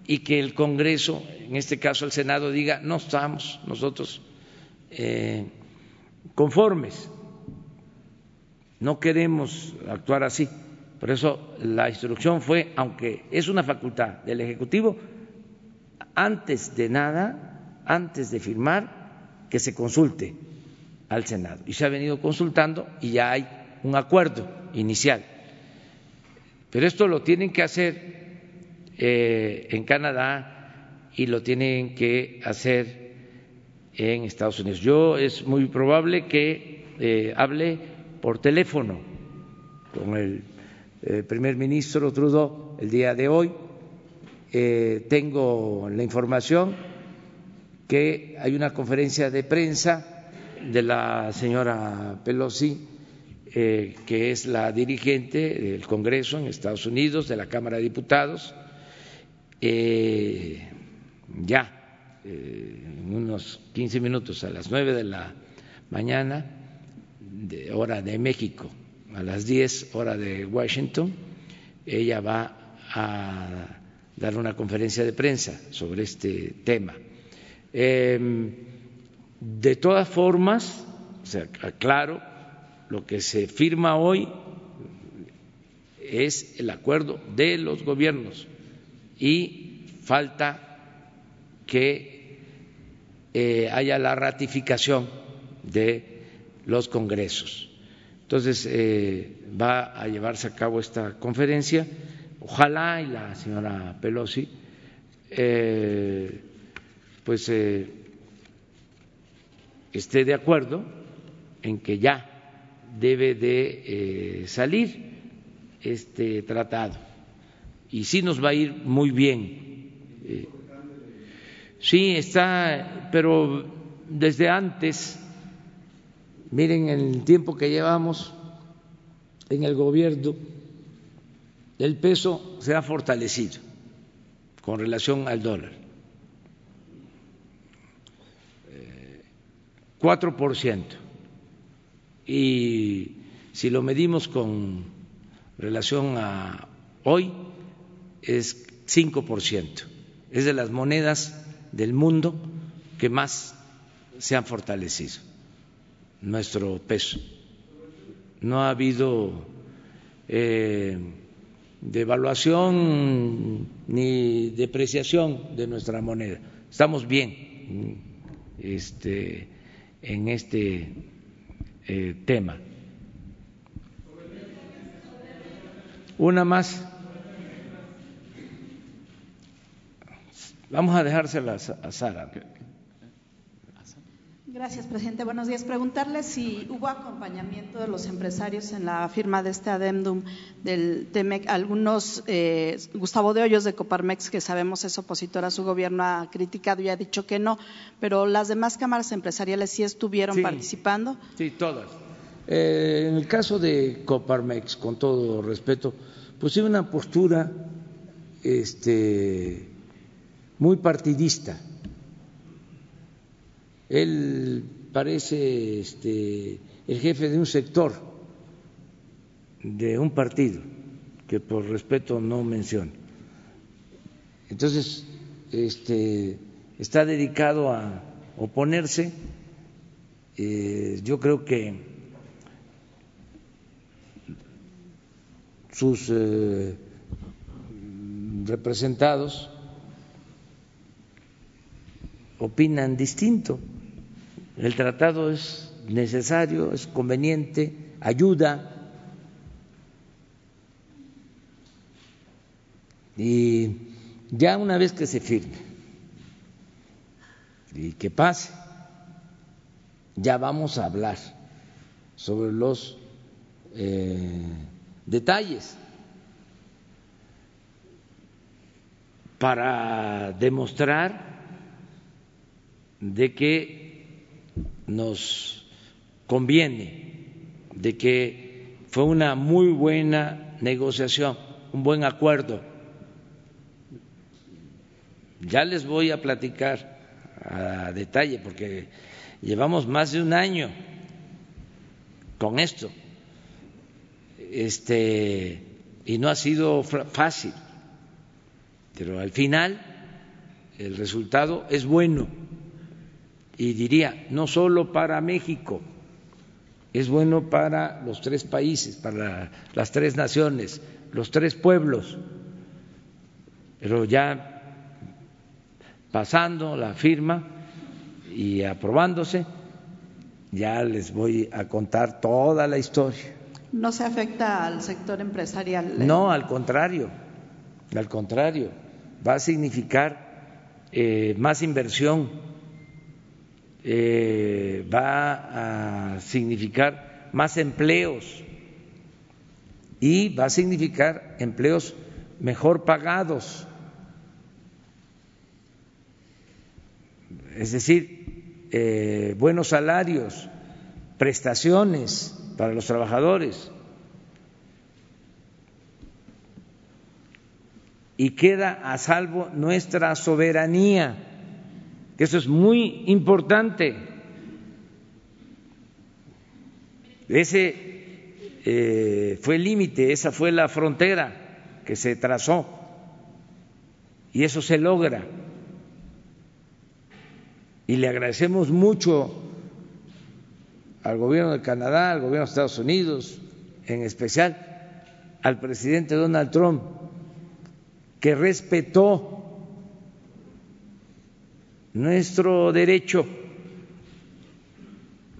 y que el Congreso, en este caso el Senado, diga no estamos nosotros conformes, no queremos actuar así. Por eso la instrucción fue, aunque es una facultad del Ejecutivo, antes de nada, antes de firmar, que se consulte al Senado. Y se ha venido consultando y ya hay un acuerdo inicial. Pero esto lo tienen que hacer eh, en Canadá y lo tienen que hacer en Estados Unidos. Yo es muy probable que eh, hable por teléfono con el eh, primer ministro Trudeau el día de hoy. Tengo la información que hay una conferencia de prensa de la señora Pelosi, eh, que es la dirigente del Congreso en Estados Unidos, de la Cámara de Diputados, ya en unos 15 minutos a las 9 de la mañana, de hora de México, a las 10 hora de Washington, ella va a dar una conferencia de prensa sobre este tema. Em, de todas formas, o sea, aclaro, lo que se firma hoy es el acuerdo de los gobiernos y falta que eh, haya la ratificación de los congresos. Entonces, eh, va a llevarse a cabo esta conferencia. Ojalá y la señora Pelosi, eh, pues, esté de acuerdo en que ya debe de salir este tratado. Y sí nos va a ir muy bien. sí, está, pero desde antes Miren el tiempo que llevamos en el gobierno, el peso se ha fortalecido con relación al dólar. Eh, cuatro por ciento. Y si lo medimos con relación a hoy, es cinco por ciento. Es de las monedas del mundo que más se han fortalecido nuestro peso. No ha habido eh, devaluación ni depreciación de nuestra moneda. Estamos bien este, en este eh, tema. Una más. Vamos a dejárselas a Sara. Gracias, presidente. Buenos días. Preguntarle si hubo acompañamiento de los empresarios en la firma de este adendum del TEMEC. Algunos, eh, Gustavo de Hoyos de Coparmex, que sabemos es opositor a su gobierno, ha criticado y ha dicho que no, pero las demás cámaras empresariales sí estuvieron Sí. participando. Sí, todas. Eh, en el caso de Coparmex, con todo respeto, pues sí una postura este, muy partidista. Él parece este, el jefe de un sector de un partido que por respeto no menciono. Entonces, este, está dedicado a oponerse. Eh, yo creo que sus eh, representados opinan distinto. El tratado es necesario, es conveniente, ayuda. Y ya una vez que se firme y que pase, ya vamos a hablar sobre los eh, detalles para demostrar de que nos conviene, de que fue una muy buena negociación, un buen acuerdo. Ya les voy a platicar a detalle porque llevamos más de un año con esto. Este y no ha sido fácil, pero al final el resultado es bueno y diría no solo para México, es bueno para los tres países, para las tres naciones, los tres pueblos, pero ya pasando la firma y aprobándose, ya les voy a contar toda la historia. ¿No se afecta al sector empresarial? No, al contrario, al contrario, va a significar eh, más inversión, eh, va a significar más empleos y va a significar empleos mejor pagados. Es decir, eh, buenos salarios, prestaciones para los trabajadores. Y queda a salvo nuestra soberanía, que eso es muy importante. Ese eh, fue el límite, esa fue la frontera que se trazó y eso se logra. Y le agradecemos mucho al gobierno de Canadá, al gobierno de Estados Unidos, en especial al presidente Donald Trump, que respetó nuestro derecho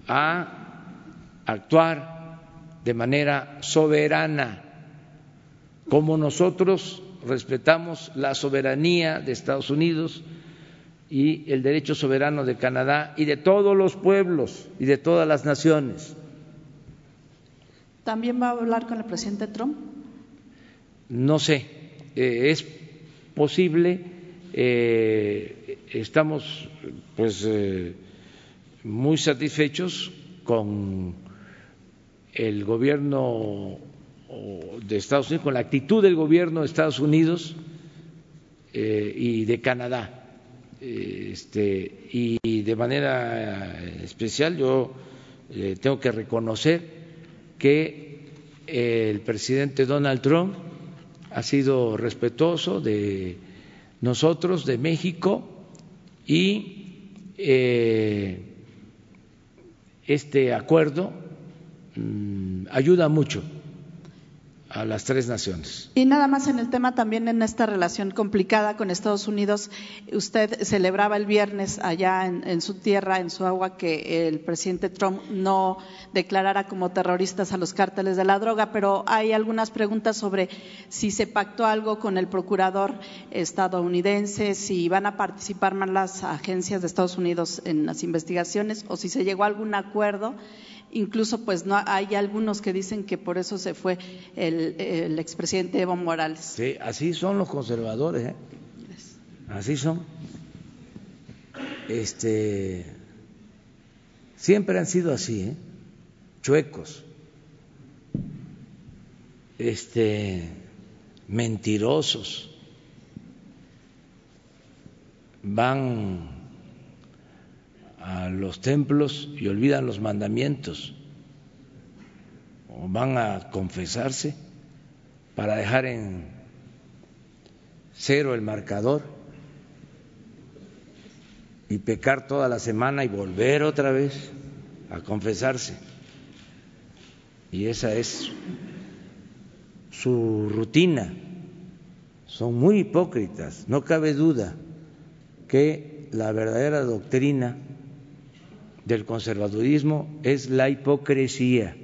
a actuar de manera soberana, como nosotros respetamos la soberanía de Estados Unidos y el derecho soberano de Canadá y de todos los pueblos y de todas las naciones. ¿También va a hablar con el presidente Trump? No sé, eh, es posible, eh, estamos pues eh, muy satisfechos con el gobierno de Estados Unidos, con la actitud del gobierno de Estados Unidos eh, y de Canadá. Este, y de manera especial yo eh, tengo que reconocer que el presidente Donald Trump ha sido respetuoso de nosotros, de México, y eh, este acuerdo mm, ayuda mucho a las tres naciones. Y nada más en el tema también en esta relación complicada con Estados Unidos, usted celebraba el viernes allá en, su tierra, en su agua, que el presidente Trump no declarara como terroristas a los cárteles de la droga, pero hay algunas preguntas sobre si se pactó algo con el procurador estadounidense, si van a participar más las agencias de Estados Unidos en las investigaciones o si se llegó a algún acuerdo Incluso, pues, no hay algunos que dicen que por eso se fue el, expresidente Evo Morales. Sí, así son los conservadores, ¿eh? Así son. Este, siempre han sido así, ¿eh? chuecos, este, mentirosos, van a los templos y olvidan los mandamientos o van a confesarse para dejar en cero el marcador y pecar toda la semana y volver otra vez a confesarse. Y esa es su rutina. Son muy hipócritas, no cabe duda que la verdadera doctrina del conservadurismo es la hipocresía.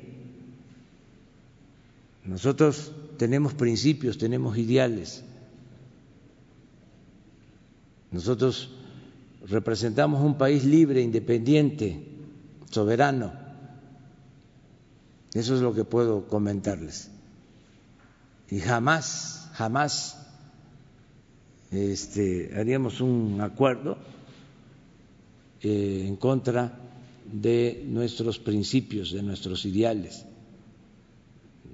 Nosotros tenemos principios, tenemos ideales. Nosotros representamos un país libre, independiente, soberano. Eso es lo que puedo comentarles. Y jamás, jamás este, haríamos un acuerdo eh, en contra de nuestros principios, de nuestros ideales,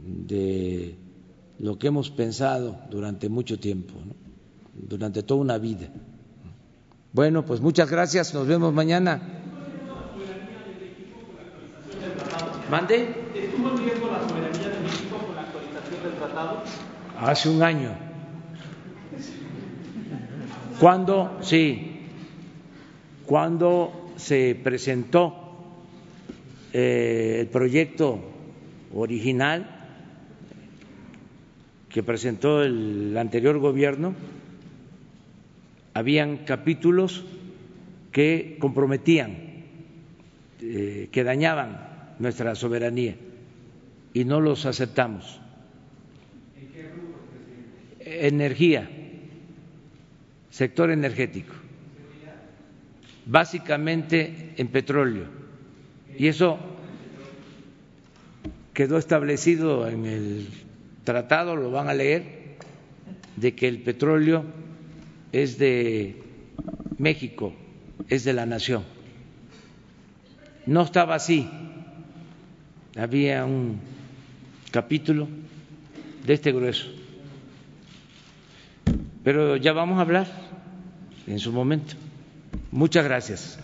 de lo que hemos pensado durante mucho tiempo, durante toda una vida. Bueno, pues muchas gracias, nos vemos mañana. ¿Mande? ¿Estuvo en riesgo la soberanía de México con la actualización del tratado? Hace un año. ¿Cuándo? Sí. Cuando se presentó eh, el proyecto original que presentó el anterior gobierno, habían capítulos que comprometían, eh, que dañaban nuestra soberanía y no los aceptamos. Energía, sector energético, básicamente en petróleo y eso quedó establecido en el tratado, lo van a leer, de que el petróleo es de México, es de la nación. No estaba así. Había un capítulo de este grueso. Pero ya vamos a hablar en su momento. Muchas gracias.